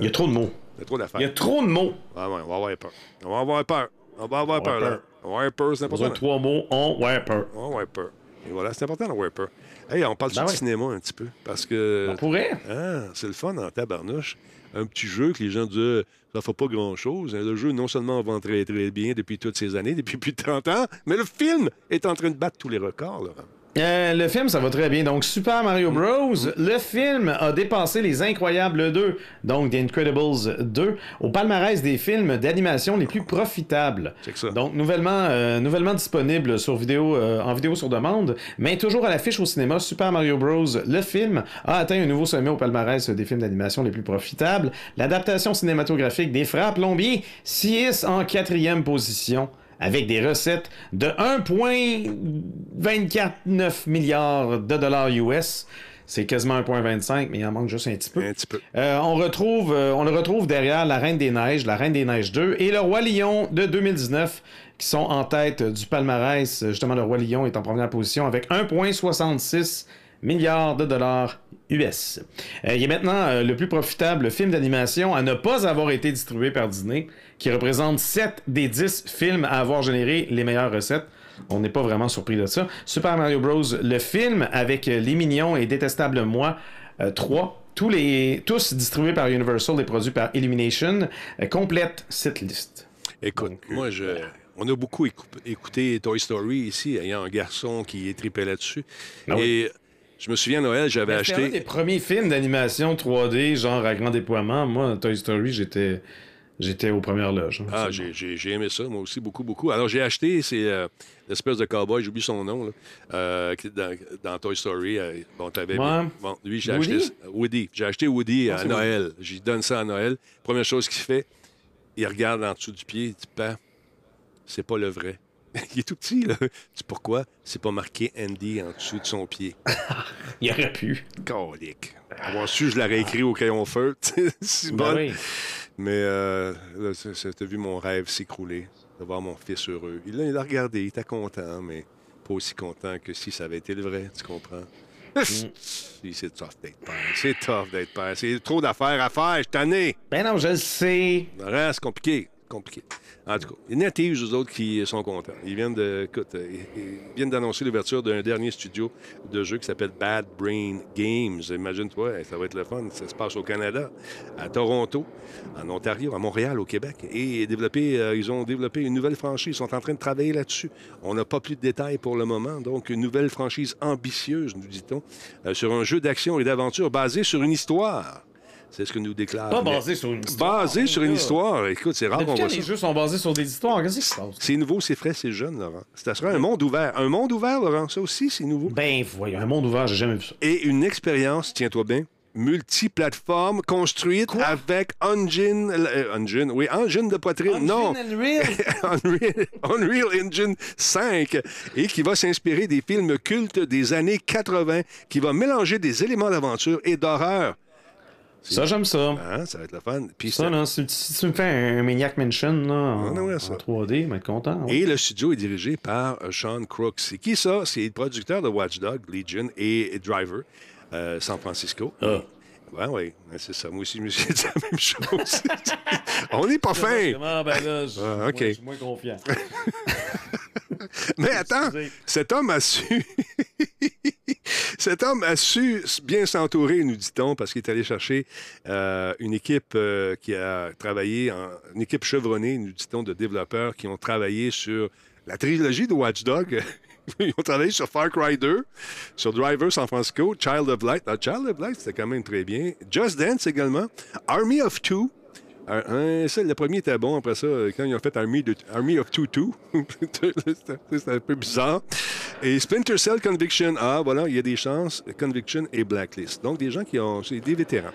il y a trop de mots. Il y a trop Il y a d'affaires. trop de mots. Ah ouais, on va avoir peur. On va avoir peur. On va avoir On va peur, avoir là. On va avoir peur, c'est important. de trois mots, on ouais, peur. On va avoir peur. Et voilà, c'est important d'avoir peur. Hey, on parle Ben du ouais. cinéma un petit peu. Parce que. On pourrait. Ah, c'est le fun en tabarnouche. Un petit jeu que les gens disaient, ça fait pas grand-chose. Le jeu, non seulement vend très, très bien depuis toutes ces années, depuis plus de 30 ans, mais le film est en train de battre tous les records, Laurent. Euh, le film, ça va très bien. Donc, Super Mario Bros. Le film a dépassé Les Incroyables 2, donc The Incredibles 2, au palmarès des films d'animation les plus profitables. Ça. Donc, nouvellement, euh, nouvellement disponible sur vidéo, euh, en vidéo sur demande, mais toujours à l'affiche au cinéma, Super Mario Bros. Le film a atteint un nouveau sommet au palmarès des films d'animation les plus profitables. L'adaptation cinématographique des Frères Plombiers s'y hisse en quatrième position avec des recettes de 1,249 milliards de dollars US. C'est quasiment 1,25, mais il en manque juste un petit peu. Un petit peu. Euh, on, retrouve, euh, on le retrouve derrière La Reine des Neiges, La Reine des Neiges 2 et Le Roi Lion de 2019 qui sont en tête du palmarès. Justement, Le Roi Lion est en première position avec 1,66 milliards de dollars US. Euh, il est maintenant euh, le plus profitable film d'animation à ne pas avoir été distribué par Disney, qui représente 7 des 10 films à avoir généré les meilleures recettes. On n'est pas vraiment surpris de ça. Super Mario Bros. le film avec euh, Les Mignons et Détestable Moi euh, 3. Tous, les, tous distribués par Universal et produits par Illumination euh, complètent cette liste. Écoute, Donc, euh, moi, je... on a beaucoup écou- écouté Toy Story ici, ayant un garçon qui est tripé là-dessus. Ah oui. Et je me souviens, Noël, j'avais C'était un acheté... des premiers films d'animation 3D, genre à grand déploiement. Moi, Toy Story, j'étais, j'étais aux premières loges. hein, Ah, j'ai- aimé ça, moi aussi, beaucoup, beaucoup. Alors, j'ai acheté, c'est euh, l'espèce de cowboy, j'oublie son nom, là, euh, dans, dans Toy Story. euh, bon, t'avais... Ouais. Bon, lui, j'ai acheté... Woody? J'ai acheté Woody Ah, à Noël. J'y donne ça à Noël. Première chose qu'il fait, il regarde en dessous du pied, il dit, Père, c'est pas le vrai. il est tout petit, là. C'est pourquoi c'est pas marqué Andy en dessous de son pied? Il aurait pu. Colique. Avoir su, je l'aurais écrit au crayon feu. c'est Ben bon. oui. Mais euh, t'as vu mon rêve s'écrouler, de voir mon fils heureux. Il, l'a- regardé, il était content, mais pas aussi content que si ça avait été le vrai, tu comprends? c'est tough d'être père. C'est tough d'être père. C'est trop d'affaires à faire. Je suis tanné. Ben non, je le sais. Le reste, c'est compliqué. Compliqué. En tout cas, a NetEase, eux autres, qui sont contents. Ils viennent de, écoute, euh, viennent d'annoncer l'ouverture d'un dernier studio de jeu qui s'appelle Bad Brain Games. Imagine-toi, ça va être le fun. Ça se passe au Canada, à Toronto, en Ontario, à Montréal, au Québec. Et développer, euh, ils ont développé une nouvelle franchise. Ils sont en train de travailler là-dessus. On n'a pas plus de détails pour le moment. Donc, une nouvelle franchise ambitieuse, nous dit-on, euh, sur un jeu d'action et d'aventure basé sur une histoire. C'est ce que nous déclare. Pas basé sur une histoire. Basé sur une histoire. Écoute, c'est rare qu'on voit ça. les jeux sont basés sur des histoires? Qu'est-ce qui se passe? C'est nouveau, c'est frais, c'est jeune, Laurent. Ça sera un monde ouvert. Un monde ouvert, Laurent, ça aussi, c'est nouveau. Ben, voyons, un monde ouvert, j'ai jamais vu ça. Et une expérience, tiens-toi bien, multiplateforme construite avec Engine, euh, Engine, oui, Engine de poitrine, Engine non, Unreal. Unreal, Unreal Engine 5, et qui va s'inspirer des films cultes des années 80, qui va mélanger des éléments d'aventure et d'horreur. Ça, j'aime ça. Hein, ça va être le fun. Puis Ça, là, si, si tu me fais un Maniac Mansion là, en, Ah, ouais, ça. en 3D, je vais être content. ouais. Et le studio est dirigé par euh, Sean Crooks. C'est qui ça? C'est le producteur de Watch Dog, Legion et Driver, euh, San Francisco. Ah. Ouais, oui, c'est ça. Moi aussi, je me suis dit la même chose. On n'est pas fin. Ah, ben là, je Ah, je suis moins confiant. Mais attends, cet homme a su. cet homme a su bien s'entourer, nous dit-on, parce qu'il est allé chercher euh, une équipe euh, qui a travaillé, en- une équipe chevronnée, nous dit-on, de développeurs qui ont travaillé sur la trilogie de Watch Dog. Ils ont travaillé sur Far Cry 2, sur Driver San Francisco, Child of Light. Ah, Child of Light, c'était quand même très bien. Just Dance également. Army of Two. Un- un- ça, le premier était bon. Après ça, quand ils ont fait Army, de, Army of Two, c'était un peu bizarre. Et Splinter Cell Conviction. Ah, voilà, il y a des chances. Conviction et Blacklist. Donc, des gens qui ont. C'est des vétérans.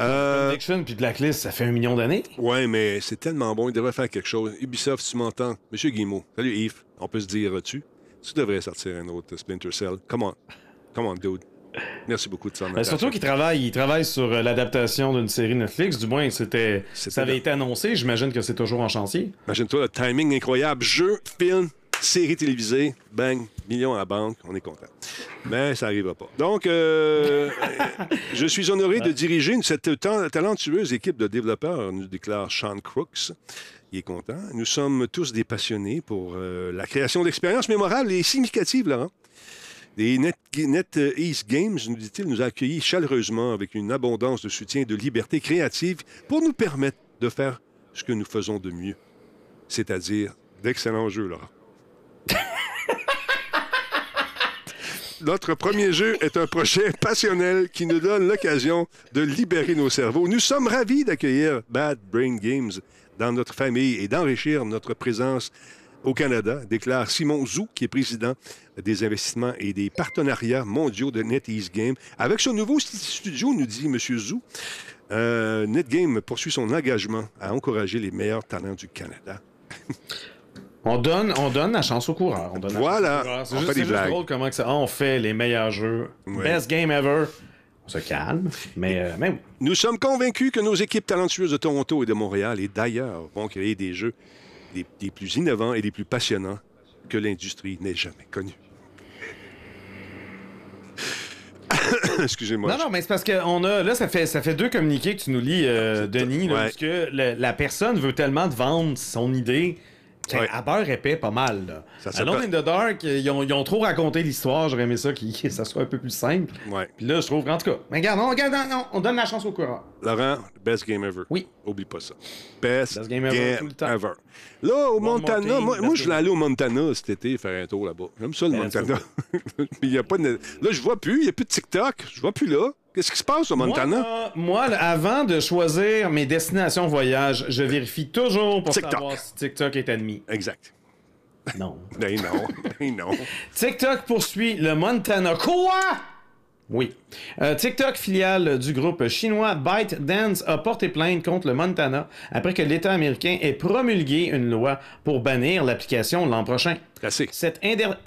Euh, Conviction puis Blacklist, ça fait un million d'années? ouais, mais c'est tellement bon. Ils devraient faire quelque chose. Ubisoft, tu m'entends? Monsieur Guillemot. Salut Yves. On peut se dire tu? Tu devrais sortir un autre Splinter Cell. Come on. Come on, dude. Merci beaucoup de ton Ben, surtout qu'ils travaillent, ils travaillent sur euh, l'adaptation d'une série Netflix. Du moins, c'était, ça avait été annoncé. J'imagine que c'est toujours en chantier. Imagine-toi le timing incroyable. Jeu, film, série télévisée, bang, millions à la banque, on est content. Mais ça n'arrivera pas. Donc, euh, je suis honoré de diriger une- cette ta- talentueuse équipe de développeurs, nous déclare Sean Crooks. Il est content. Nous sommes tous des passionnés pour euh, la création d'expériences mémorables et significatives, Laurent. Et Net, Net East Games, nous dit-il, nous a accueillis chaleureusement avec une abondance de soutien et de liberté créative pour nous permettre de faire ce que nous faisons de mieux, c'est-à-dire d'excellents jeux, Laurent. Notre premier jeu est un projet passionnel qui nous donne l'occasion de libérer nos cerveaux. Nous sommes ravis d'accueillir Bad Brain Games dans notre famille et d'enrichir notre présence au Canada, déclare Simon Zou, qui est président des investissements et des partenariats mondiaux de NetEase Game. Avec ce nouveau stu- studio, nous dit M. Zou, euh, NetGame poursuit son engagement à encourager les meilleurs talents du Canada. On donne, on donne la chance au coureur. On donne la Voilà. C'est On juste, juste drôle comment que ça, on fait les meilleurs jeux. Ouais. Best game ever. On se calme. Mais, euh, oui. Nous sommes convaincus que nos équipes talentueuses de Toronto et de Montréal et d'ailleurs vont créer des jeux des, des plus innovants et des plus passionnants que l'industrie n'ait jamais connus. Excusez-moi. Non, non, mais c'est parce que on a. Là, ça fait, ça fait deux communiqués que tu nous lis, euh, Denis, là, Ouais. parce que le- la personne veut tellement te vendre son idée à beurre épais pas mal. Là. Ça Alone in the Dark, ils ont, ils ont trop raconté l'histoire. J'aurais aimé ça, que ça soit un peu plus simple. Ouais. Puis là, je trouve qu'en tout cas. Mais regarde, on, regarde, non, on donne la chance au coureur. Laurent, best game ever. Oui. Oublie pas ça. Best, Best game ever, tout le temps. ever. Là, au One Montana, moi, je voulais aller au Montana cet été faire un tour là-bas. J'aime ça, le Ben, Montana. Mais il y a pas de... Là, je vois plus. Il n'y a plus de TikTok. Je vois plus là. Qu'est-ce qui se passe au Montana? Moi, euh, moi, avant de choisir mes destinations voyage, je vérifie toujours pour TikTok. savoir si TikTok est admis. Exact. Non. Ben non. Ben non. TikTok poursuit le Montana. Quoi? Oui. Euh, TikTok, filiale du groupe chinois ByteDance, a porté plainte contre le Montana après que l'État américain ait promulgué une loi pour bannir l'application l'an prochain. Cette,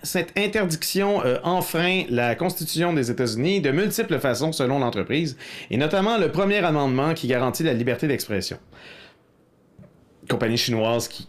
cette interdiction euh, enfreint la Constitution des États-Unis de multiples façons selon l'entreprise, et notamment le premier amendement qui garantit la liberté d'expression. Compagnie chinoise qui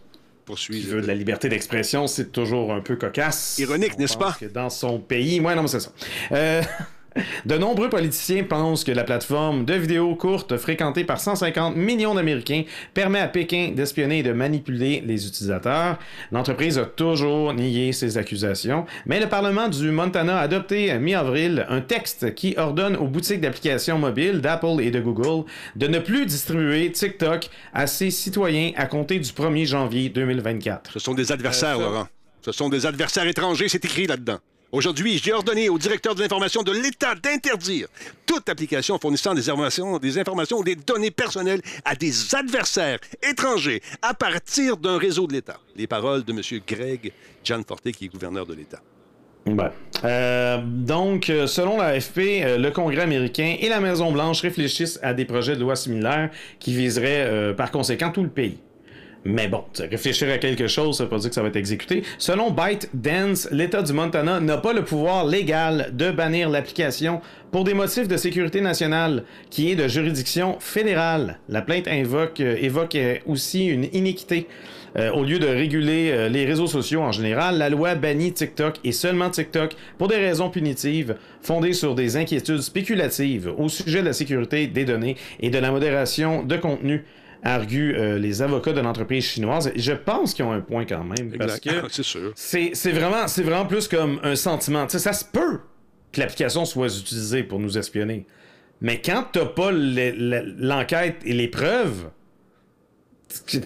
veut de la liberté d'expression, c'est toujours un peu cocasse. Ironique, On n'est-ce pas? que dans son pays, ouais, non, mais c'est ça. Euh, De nombreux politiciens pensent que la plateforme de vidéos courtes fréquentée par 150 millions d'Américains permet à Pékin d'espionner et de manipuler les utilisateurs. L'entreprise a toujours nié ces accusations, mais le Parlement du Montana a adopté mi-avril un texte qui ordonne aux boutiques d'applications mobiles d'Apple et de Google de ne plus distribuer TikTok à ses citoyens à compter du 1er janvier 2024. Ce sont des adversaires, Laurent. Ce sont des adversaires étrangers, c'est écrit là-dedans. Aujourd'hui, j'ai ordonné au directeur de l'information de l'État d'interdire toute application fournissant des informations, des informations ou des données personnelles à des adversaires étrangers à partir d'un réseau de l'État. Les paroles de M. Greg Gianforte, qui est gouverneur de l'État. Euh, donc, selon l'AFP, euh, le Congrès américain et la Maison-Blanche réfléchissent à des projets de loi similaires qui viseraient euh, par conséquent tout le pays. Mais bon, réfléchir à quelque chose, ça veut pas dire que ça va être exécuté. Selon ByteDance, l'État du Montana n'a pas le pouvoir légal de bannir l'application pour des motifs de sécurité nationale, qui est de juridiction fédérale. La plainte invoque, euh, évoque euh, aussi une iniquité. Euh, au lieu de réguler les réseaux sociaux en général, la loi bannit TikTok et seulement TikTok pour des raisons punitives fondées sur des inquiétudes spéculatives au sujet de la sécurité des données et de la modération de contenu arguent euh, les avocats de l'entreprise chinoise. Je pense qu'ils ont un point quand même. Parce Exact. que C'est sûr. c'est c'est vraiment, c'est vraiment plus comme un sentiment. Ça se peut que l'application soit utilisée pour nous espionner. Mais quand t'as pas le- le- l'enquête et les preuves, tu, tu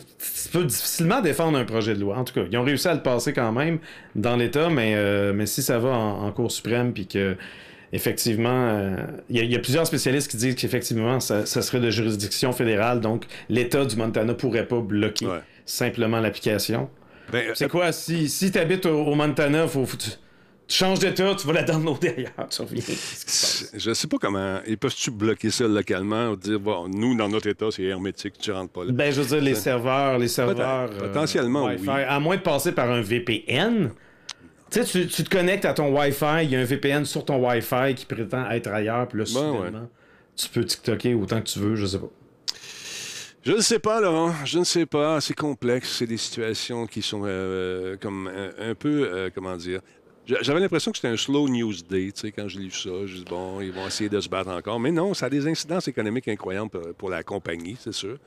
peux difficilement défendre un projet de loi. En tout cas, ils ont réussi à le passer quand même dans l'État, mais, euh, mais si ça va en, en Cour suprême, puis que effectivement, euh, il y, a- il y a plusieurs spécialistes qui disent qu'effectivement, ça, ça serait de juridiction fédérale, donc l'État du Montana pourrait pas bloquer Ouais. simplement l'application. Ben, C'est quoi, si, si tu habites au, au Montana, faut, tu, tu changes d'état, tu vas la downloader ailleurs, tu reviens. Je sais pas comment. Ils peuvent-tu bloquer ça localement ou dire, bon, nous, dans notre État, c'est hermétique, tu rentres pas là? Ben, je veux dire, les serveurs, les serveurs. Potentiellement, Wi-Fi, oui. À moins de passer par un VPN. Tu sais, tu, tu te connectes à ton Wi-Fi, il y a un VPN sur ton Wi-Fi qui prétend être ailleurs, puis là, Ben, soudainement, tu peux TikToker autant que tu veux, je sais pas. Je ne sais pas, Laurent. Je ne sais pas. C'est complexe. C'est des situations qui sont euh, comme un, un peu, euh, comment dire. J'avais l'impression que c'était un slow news day, tu sais, quand j'ai lu ça. Je dis, bon, ils vont essayer de se battre encore. Mais non, ça a des incidences économiques incroyables pour, pour la compagnie, c'est sûr.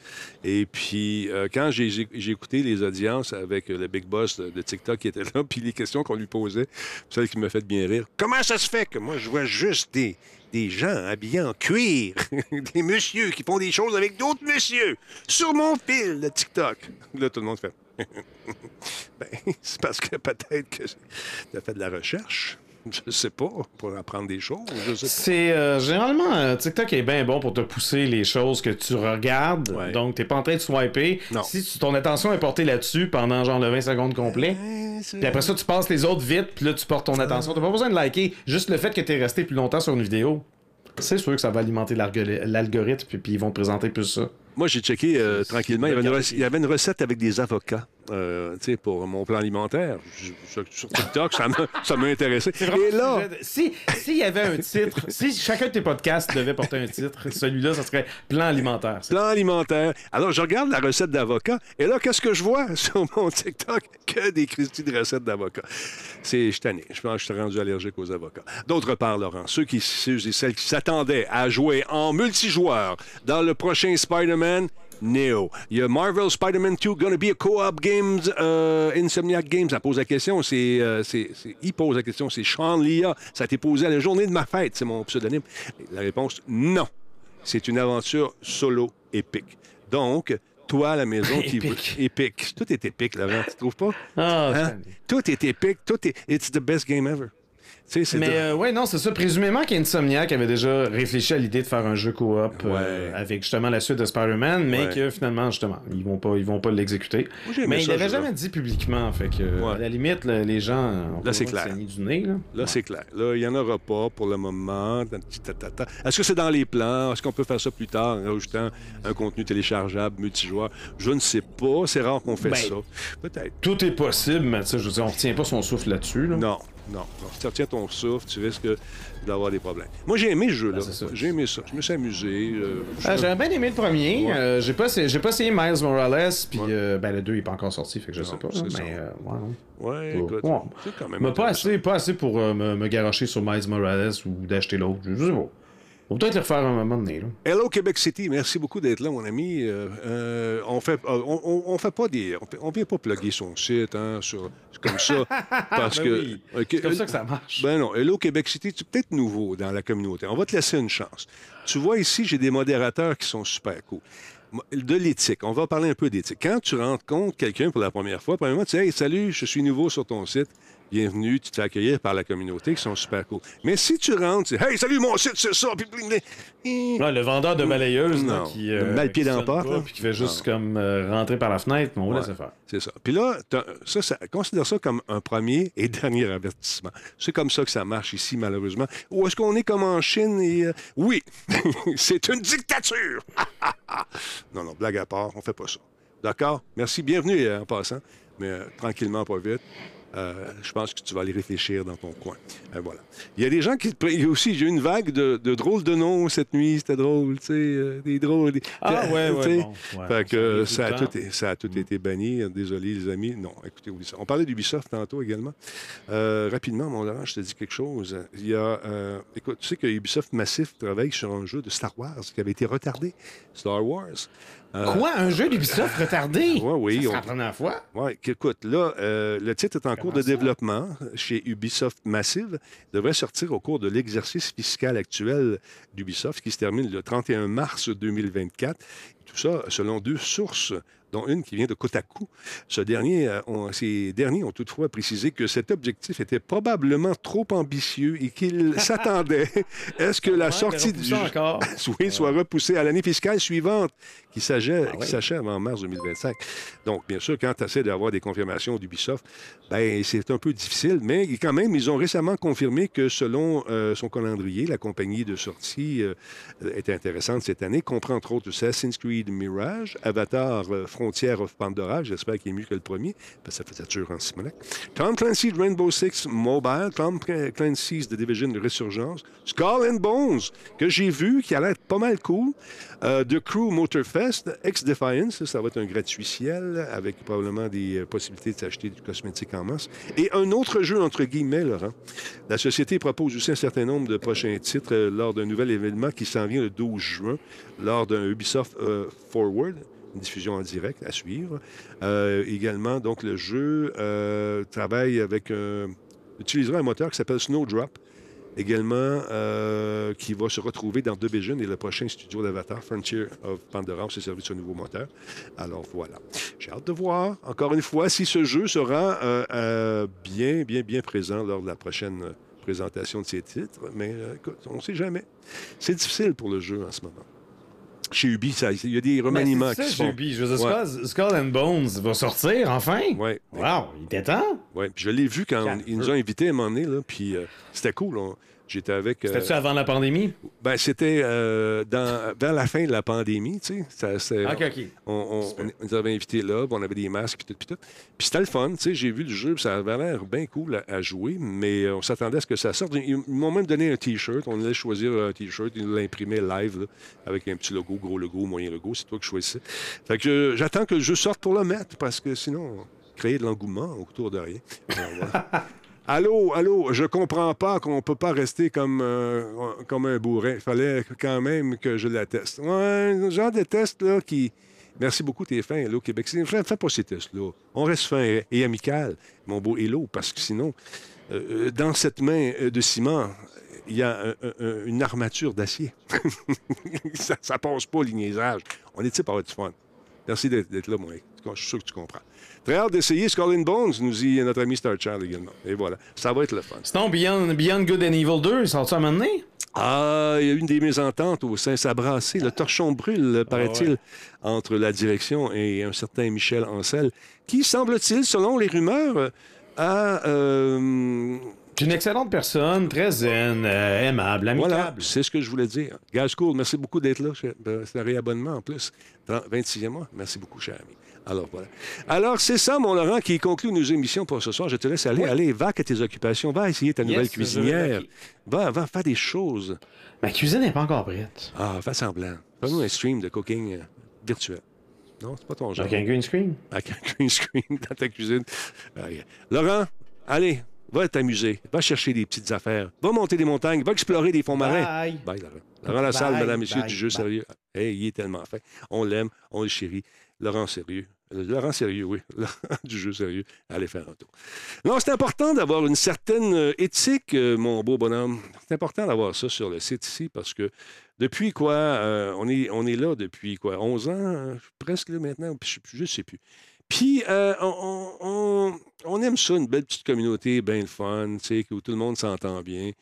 Et puis, euh, quand j'ai écouté les audiences avec le big boss de, de TikTok qui était là, puis les questions qu'on lui posait, celle qui me fait bien rire. Comment ça se fait que moi, je vois juste des, des gens habillés en cuir, des messieurs qui font des choses avec d'autres messieurs sur mon fil de TikTok. Là, tout le monde fait. ben, c'est parce que peut-être que tu as fait de la recherche. Je sais pas, pour apprendre des choses. C'est euh, généralement euh, TikTok est bien bon pour te pousser les choses que tu regardes. Ouais. Donc t'es pas en train de swiper. Non. Si tu- ton attention est portée là-dessus pendant genre le 20 secondes complet. Puis après ça, tu passes les autres vite, puis là, tu portes ton attention. T'as pas besoin de liker. Juste le fait que t'es resté plus longtemps sur une vidéo, c'est sûr que ça va alimenter l'algorithme, puis ils vont te présenter plus ça. Moi, j'ai checké euh, tranquillement. Il y, avait une Regardez. rec- il y avait une recette avec des avocats euh, pour mon plan alimentaire. Je- sur, sur TikTok, ça m'a- intéressé. Et là, Si s'il y avait un titre, si chacun de tes podcasts devait porter un titre, celui-là, ça serait plan alimentaire. Plan alimentaire. Alors, je regarde la recette d'avocat, et là, qu'est-ce que je vois sur mon TikTok? Que des Christy de recettes d'avocat. C'est, je tanné. Je pense que je suis rendu allergique aux avocats. D'autre part, Laurent, ceux, qui, ceux et celles qui s'attendaient à jouer en multijoueur dans le prochain Spider-Man, Neo. Il y a Marvel Spider-Man 2 gonna be a co-op games, euh, Insomniac Games. Ça pose la question, c'est, euh, c'est, c'est- il pose la question, c'est Sean Lia. Ça a été posé à la journée de ma fête, c'est mon pseudonyme. La réponse, non. C'est une aventure solo épique. Donc, toi à la maison qui. Épique. Épique. Tout est épique, Laurent, tu trouves pas? Hein? Stanley. Tout est épique. Tout est. It's the best game ever. Tu sais, c'est Mais de- euh, ouais, non, c'est ça. Présumément qu'Insomniac avait déjà réfléchi à l'idée de faire un jeu coop euh, Ouais. avec justement la suite de Spider-Man, mais Ouais. que finalement, justement, ils vont pas, ils vont pas l'exécuter. Mais il l'avait jamais dit publiquement, fait que Ouais. à la limite, là, les gens Là, c'est clair. saigner du nez. Là. Là, c'est clair. Là, il n'y en aura pas pour le moment. Est-ce que c'est dans les plans? Est-ce qu'on peut faire ça plus tard en rajoutant un contenu téléchargeable, multijoueur? Je ne sais pas. C'est rare qu'on fait Ben, ça. Peut-être. Tout est possible, mais tu sais, je veux dire, on retient pas son souffle là-dessus. là. Non. Non. Si tu retiens ton souffle, tu risques d'avoir des problèmes. Moi, j'ai aimé ce jeu-là. Ben, ça. j'ai aimé ça. Je me suis amusé. euh, Ah, J'avais bien aimé le premier. Ouais. Euh, j'ai pas, essayé- j'ai pas essayé Miles Morales, puis euh, ben, le 2 il est pas encore sorti, fait que je Non, sais pas. là, ça. mais euh, ouais. Ouais, Ouais. écoute. Ouais. C'est quand même. Mais pas assez, pas assez pour euh, me, me garocher sur Miles Morales ou d'acheter l'autre. Je sais pas. Faut peut-être le refaire un moment donné. Là. Hello Québec City, merci beaucoup d'être là, mon ami. Euh, euh, on fait, euh, on, on- on fait pas des, on, on vient pas plugger son site, hein, sur, comme ça, parce Ben que. oui, Ok, C'est comme ça que ça marche. Ben non, Hello Québec City, tu es peut-être nouveau dans la communauté. On va te laisser une chance. Tu vois ici, j'ai des modérateurs qui sont super cool. De l'éthique, on va parler un peu d'éthique. Quand tu rencontres quelqu'un pour la première fois, premièrement, tu dis Hey, salut, je suis nouveau sur ton site. Bienvenue, tu te fais accueillir par la communauté qui sont super cool. Mais si tu rentres, tu dis Hey, salut, mon site, c'est ça, puis Ouais, le vendeur de balayeuse là, Non. qui, Le mal-pied qui dans la porte, pas, là. puis qui fait juste comme euh, rentrer par la fenêtre, mais on va Ouais. laisser faire. C'est ça. Puis là, ça, ça, considère ça comme un premier et dernier avertissement. C'est comme ça que ça marche ici, malheureusement. Ou est-ce qu'on est comme en Chine et. euh, Oui, c'est une dictature! non, non, blague à part, on fait pas ça. D'accord? Merci. Bienvenue euh, en passant, mais euh, tranquillement, pas vite. Euh, je pense que tu vas aller réfléchir dans ton coin. Euh, voilà. Il y a des gens qui... Il y a aussi, j'ai eu une vague de, de drôles de noms cette nuit. C'était drôle, tu sais. euh, des drôles... des- Ah, ouais, ouais, bon, ouais, fait que ça a, tout, ça a tout été banni. Désolé, les amis. Non, écoutez, oublie ça. On parlait d'Ubisoft tantôt également. Rapidement, mon Laurent, je te dis quelque chose. Il y a... écoute, tu sais que Ubisoft Massif travaille sur un jeu de Star Wars qui avait été retardé. Star Wars. Euh, Quoi, un jeu d'Ubisoft retardé? Ouais, oui, Ça, c'est on- la première fois? oui, écoute, là, euh, le titre est en cours de ça? développement chez Ubisoft Massive. Il devrait sortir au cours de l'exercice fiscal actuel d'Ubisoft qui se termine le 31 mars 2024. Tout ça selon deux sources dont une qui vient de Kotaku. Ce dernier, euh, ces derniers ont toutefois précisé que cet objectif était probablement trop ambitieux et qu'ils s'attendaient à ce que la sortie du encore. oui, soit repoussée à l'année fiscale suivante, qui s'achève Ah s'achève en mars 2025. Donc, bien sûr, quand tu essaies d'avoir des confirmations d'Ubisoft, ben, c'est un peu difficile, mais quand même, ils ont récemment confirmé que selon euh, son calendrier, la compagnie de sortie euh, est intéressante cette année, comprend entre autres Assassin's Creed Mirage, Avatar euh, Frontier of Pandora, j'espère qu'il est mieux que le premier, parce que ça faisait dur en Simonac, Tom Clancy's Rainbow Six Mobile, Tom Clancy's The Division de Résurgence, Skull and Bones, que j'ai vu, qui a l'air pas mal cool, euh, The Crew Motorfest, X-Defiance, ça va être un gratuit ciel, avec probablement des euh, possibilités de s'acheter du cosmétique en masse. Et un autre jeu, entre guillemets, Laurent. La société propose aussi un certain nombre de prochains titres euh, lors d'un nouvel événement qui s'en vient le 12 juin, lors d'un Ubisoft euh, Forward, une diffusion en direct à suivre. Également, donc, le jeu travaille avec utilisera un moteur qui s'appelle Snowdrop, également euh, qui va se retrouver dans Division et le prochain studio d'Avatar, Frontier of Pandora, on s'est servi de ce nouveau moteur. Alors voilà. J'ai hâte de voir, encore une fois, si ce jeu sera euh, euh, bien, bien, bien présent lors de la prochaine présentation de ces titres. Mais on ne sait jamais. C'est difficile pour le jeu en ce moment. Chez Ubi, ça- il y a des remaniements Mais c'est qui se font. Ubi. Je dire, Ouais. Skull, and Bones va sortir, enfin. Ouais. Wow, il était temps. Ouais, puis je l'ai vu quand ils nous ont invités à un moment donné, là, puis euh, c'était cool. on- J'étais avec. euh, C'était-tu avant la pandémie? ben, c'était euh, dans, vers la fin de la pandémie, tu sais. Ça, Ok, ok. on, nous avait invités là, on avait des masques, puis tout, puis tout. Puis c'était le fun, tu sais. J'ai vu le jeu, ça avait l'air bien cool à, à jouer, mais on s'attendait à ce que ça sorte. Ils, m'ont même donné un T-shirt. On allait choisir un T-shirt. Ils nous l'imprimaient live, là, avec un petit logo, gros logo, moyen logo. C'est toi qui choisissais. Fait que euh, j'attends que le jeu sorte pour le mettre, parce que sinon, créer de l'engouement autour de rien. Allô, allô, je comprends pas qu'on peut pas rester comme, euh, comme un bourrin. Il fallait quand même que je la teste. Ouais, genre de test là qui. Merci beaucoup, t'es fin, Hello Québec. Fais, pas ces tests-là. On reste fin et, amical, mon beau Hello, parce que sinon, euh, dans cette main euh, de ciment, il y a un- un- une armature d'acier. ça, ça passe pas, le niaisage. On est ici pour avoir du fun? Merci d'être là, Je suis sûr que tu comprends. Très hâte d'essayer Skull and Bones, nous dit notre ami Star Child également. Et voilà. Ça va être le fun. Sinon, Beyond, Beyond Good and Evil 2, il sort-tu à un moment donné? Ah, il y a eu une des mésententes au sein, ça a brassé. Le torchon brûle, paraît-il, ouais. entre la direction et un certain Michel Ancel, qui, semble-t-il, selon les rumeurs, a euh, une excellente personne, très zen, euh, aimable, amicable. Voilà, c'est ce que je voulais dire. Gaz Cool, merci beaucoup d'être là. C'est un réabonnement en plus. 26e mois. Merci beaucoup, cher ami. Alors, voilà. Alors, c'est ça, mon Laurent, qui conclut nos émissions pour ce soir. Je te laisse aller. Allez, va à tes occupations. Va essayer ta nouvelle cuisinière. Va, va faire des choses. Ma cuisine n'est pas encore prête. Ah, fais semblant. Fais-nous un stream de cooking euh, virtuel. Non, c'est pas ton genre. Avec un green screen? Avec un green screen dans ta cuisine. Laurent, allez, va t'amuser. Va chercher des petites affaires. Va monter des montagnes. Va explorer des fonds marins. Bye. Bye, Laurent. Laurent Lassalle, mesdames, messieurs, du jeu sérieux. Hey, il est tellement fait. On l'aime, on le chérit. Laurent Sérieux. Laurent Sérieux, oui. du jeu sérieux. Allez faire un tour. Non, c'est important d'avoir une certaine euh, éthique, euh, mon beau bonhomme. C'est important d'avoir ça sur le site ici parce que depuis quoi, euh, on, est, on est là depuis quoi, 11 ans, presque là, maintenant, je ne sais plus. Puis, on, on, aime ça, une belle petite communauté, bien le fun, tu sais, où tout le monde s'entend bien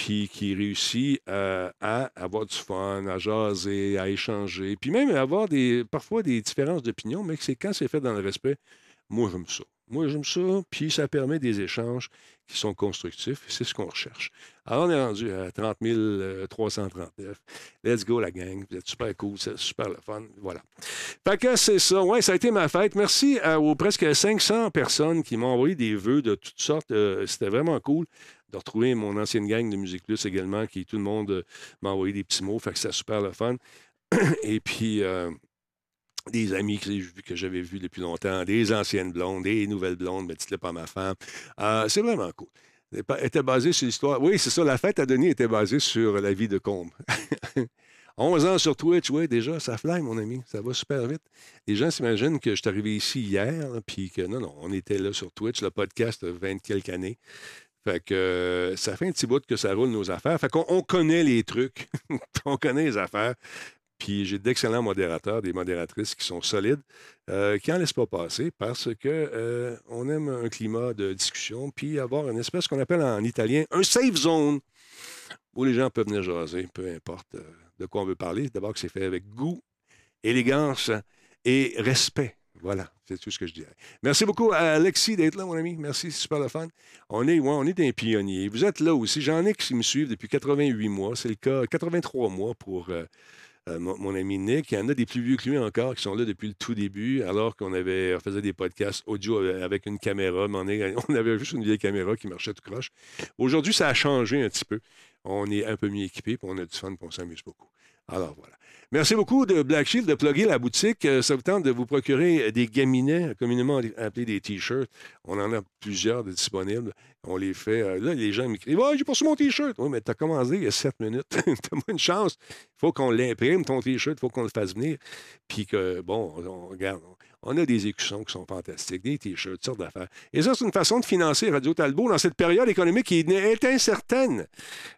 puis qui réussit euh, à avoir du fun, à jaser, à échanger, puis même à avoir des, parfois des différences d'opinion, mais c'est quand c'est fait dans le respect, moi j'aime ça. Moi j'aime ça, puis ça permet des échanges qui sont constructifs, c'est ce qu'on recherche. Alors on est rendu à 30 339. Let's go la gang, vous êtes super cool, c'est super le fun, voilà. Fait que c'est ça, ouais, ça a été ma fête. Merci aux presque 500 personnes qui m'ont envoyé des vœux de toutes sortes, euh, c'était vraiment cool de retrouver mon ancienne gang de Musique Plus également, qui tout le monde euh, m'a envoyé des petits mots, fait que c'est super le fun. Et puis, euh, des amis que, j'avais vus depuis longtemps, des anciennes blondes, des nouvelles blondes, mais dites-le pas ma femme. Euh, c'est vraiment cool. Elle était basée sur l'histoire. Oui, c'est ça, la fête à Denis était basée sur la vie de Combe. 11 ans sur Twitch, oui, déjà, ça fly, mon ami. Ça va super vite. Les gens s'imaginent que je suis arrivé ici hier, puis que non, non, on était là sur Twitch, le podcast 20 quelques années. Fait que euh, ça fait un petit bout que ça roule nos affaires. Fait qu'on on connaît les trucs, on connaît les affaires. Puis j'ai d'excellents modérateurs, des modératrices qui sont solides, euh, qui n'en laissent pas passer parce qu'on euh, aime un climat de discussion, puis avoir une espèce qu'on appelle en italien un safe zone où les gens peuvent venir jaser, peu importe de quoi on veut parler. D'abord que c'est fait avec goût, élégance et respect. Voilà, c'est tout ce que je dirais. Merci beaucoup à Alexis d'être là, mon ami. Merci, c'est super le fun. On est, ouais, on est des pionniers. Vous êtes là aussi. J'en ai qui me suivent depuis 88 mois. C'est le cas, 83 mois pour euh, euh, mon, ami Nick. Il y en a des plus vieux que lui encore qui sont là depuis le tout début, alors qu'on avait on faisait des podcasts audio avec une caméra. On, avait juste une vieille caméra qui marchait tout croche. Aujourd'hui, ça a changé un petit peu. On est un peu mieux équipé, on a du fun, puis on s'amuse beaucoup. Alors voilà. Merci beaucoup de Black Shield de plugger la boutique. Euh, ça vous tente de vous procurer des gaminets, communément appelés des T-shirts. On en a plusieurs de disponibles. On les fait. Euh, là, les gens m'écrivent Oh, j'ai pas mon T-shirt. Oui, mais tu as commandé il y a sept minutes. T'as-moi une chance. Il faut qu'on l'imprime, ton T-shirt. Il faut qu'on le fasse venir. Puis que, bon, on, regarde. A des écussons qui sont fantastiques, des t-shirts, toutes sortes d'affaires. Et ça, c'est une façon de financer Radio Talbot dans cette période économique qui est incertaine.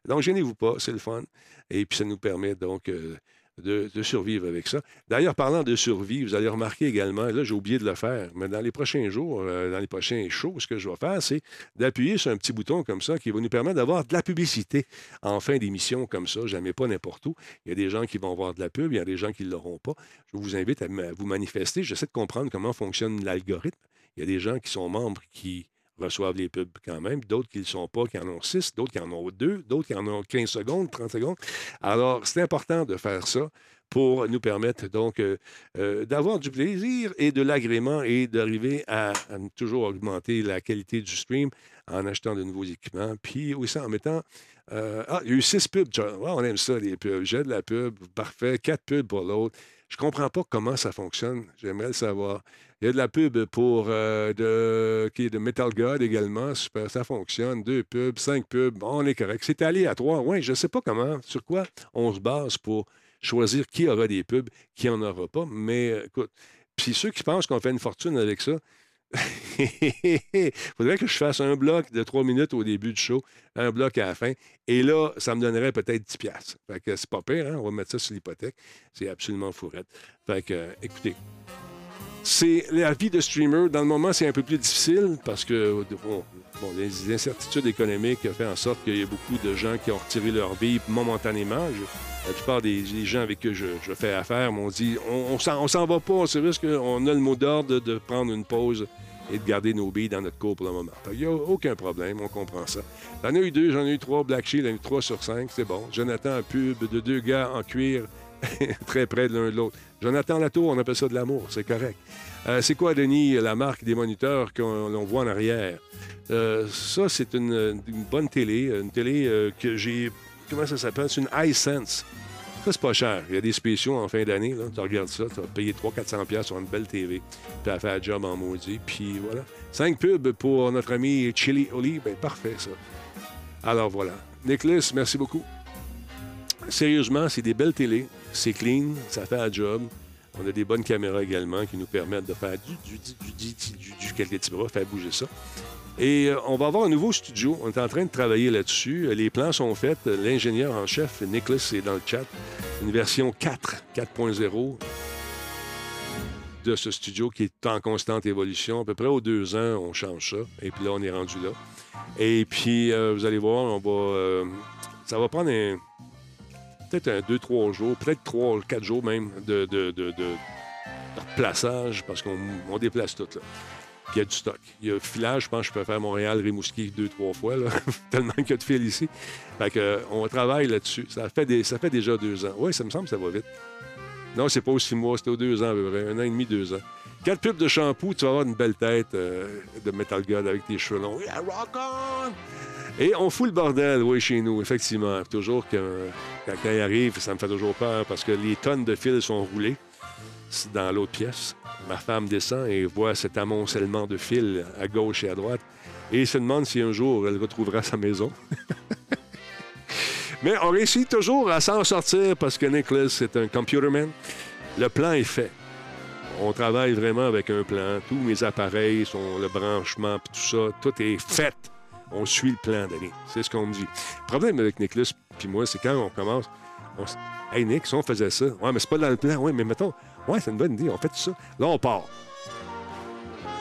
Donc, gênez-vous pas, c'est le fun. Et puis, ça nous permet donc euh, de, survivre avec ça. D'ailleurs, parlant de survie, vous allez remarquer également, là, j'ai oublié de le faire, mais dans les prochains jours, euh, dans les prochains shows, ce que je vais faire, c'est d'appuyer sur un petit bouton comme ça qui va nous permettre d'avoir de la publicité en fin d'émission comme ça, jamais pas n'importe où. Il y a des gens qui vont avoir de la pub, il y a des gens qui ne l'auront pas. Je vous invite à vous manifester. J'essaie de comprendre comment fonctionne l'algorithme. Il y a des gens qui sont membres qui reçoivent les pubs quand même, d'autres qui ne le sont pas, qui en ont 6, d'autres qui en ont 2, d'autres qui en ont 15 secondes, 30 secondes. Alors, c'est important de faire ça pour nous permettre donc euh, euh, d'avoir du plaisir et de l'agrément et d'arriver à, toujours augmenter la qualité du stream en achetant de nouveaux équipements, puis aussi en mettant... Euh, ah, il y a eu six pubs. on aime ça, les pubs. J'ai de la pub, parfait. Quatre pubs pour l'autre. Je ne comprends pas comment ça fonctionne. J'aimerais le savoir. Il y a de la pub pour euh, de, qui de Metal God également. Super, ça fonctionne. Deux pubs, cinq pubs. on est correct. C'est aléatoire. Oui, je ne sais pas comment, sur quoi on se base pour choisir qui aura des pubs, qui n'en aura pas. Mais euh, écoute, puis ceux qui pensent qu'on fait une fortune avec ça, faudrait que je fasse un bloc de trois minutes au début du show, un bloc à la fin. Et là, ça me donnerait peut-être 10 piastres. Fait que c'est pas pire, hein? On va mettre ça sur l'hypothèque. C'est absolument fourrette. Fait que, écoutez, c'est la vie de streamer. Dans le moment, c'est un peu plus difficile parce que les incertitudes économiques ont fait en sorte qu'il y a beaucoup de gens qui ont retiré leur vie momentanément. la plupart des, gens avec qui je, fais affaire m'ont dit on, s'en va pas, c'est juste qu'on a le mot d'ordre de, prendre une pause et de garder nos billes dans notre cours pour le moment. Il n'y a aucun problème, on comprend ça. J'en ai eu deux, j'en ai eu trois Black Shield, j'en ai eu trois sur cinq, c'est bon. Jonathan, un pub de deux gars en cuir très près de l'un de l'autre. Jonathan Latour, on appelle ça de l'amour, c'est correct. Euh, c'est quoi, Denis, la marque des moniteurs qu'on voit en arrière? Euh, ça, c'est une, bonne télé, une télé euh, que j'ai... Comment ça s'appelle? C'est une iSense. Ça, c'est pas cher. Il y a des spéciaux en fin d'année. Tu regardes ça, tu vas payer 300-400$ sur une belle TV. Puis elle fait un job en maudit. Puis voilà. Cinq pubs pour notre ami Chili Oli. Ben parfait, ça. Alors voilà. Nicholas, merci beaucoup. Sérieusement, c'est des belles télés. C'est clean. Ça fait un job. On a des bonnes caméras également qui nous permettent de faire du, du, du, du, quelques petits bras, faire bouger ça. Et euh, on va avoir un nouveau studio. On est en train de travailler là-dessus. Les plans sont faits. L'ingénieur en chef, Nicholas, est dans le chat. Une version 4, 4.0 de ce studio qui est en constante évolution. À peu près aux deux ans, on change ça. Et puis là, on est rendu là. Et puis, euh, vous allez voir, on va. euh, ça va prendre un- peut-être un 2-3 jours, peut-être 3 4 jours même de, de, de, de- parce qu'on on déplace tout. Là. Puis il y a du stock. Il y a filage, je pense que je peux faire Montréal-Rimouski deux, trois fois, là. tellement qu'il y a de fil ici. Fait que, euh, on travaille là-dessus. Ça fait, des- ça fait déjà deux ans. Oui, ça me semble que ça va vite. Non, c'est pas aux six mois, c'était aux deux ans à peu près. Un an et demi, deux ans. Quatre pubs de shampoing, tu vas avoir une belle tête euh, de Metal God avec tes cheveux longs. Yeah, rock on! Et on fout le bordel, oui, chez nous, effectivement. Toujours que, quand, quand il arrive, ça me fait toujours peur parce que les tonnes de fils sont roulées dans l'autre pièce. Ma femme descend et voit cet amoncellement de fils à gauche et à droite et se demande si un jour elle retrouvera sa maison. Mais on réussit toujours à s'en sortir parce que Nicholas est un computerman. Le plan est fait. On travaille vraiment avec un plan. Tous mes appareils sont le branchement puis tout ça. Tout est fait. On suit le plan, Denis. C'est ce qu'on me dit. Le problème avec Nicholas puis moi, c'est quand on commence. On... Hey Nick, si on faisait ça. Ouais, mais c'est pas dans le plan. Ouais, mais mettons. Ouais, c'est une bonne idée. On fait tout ça. Là, on part.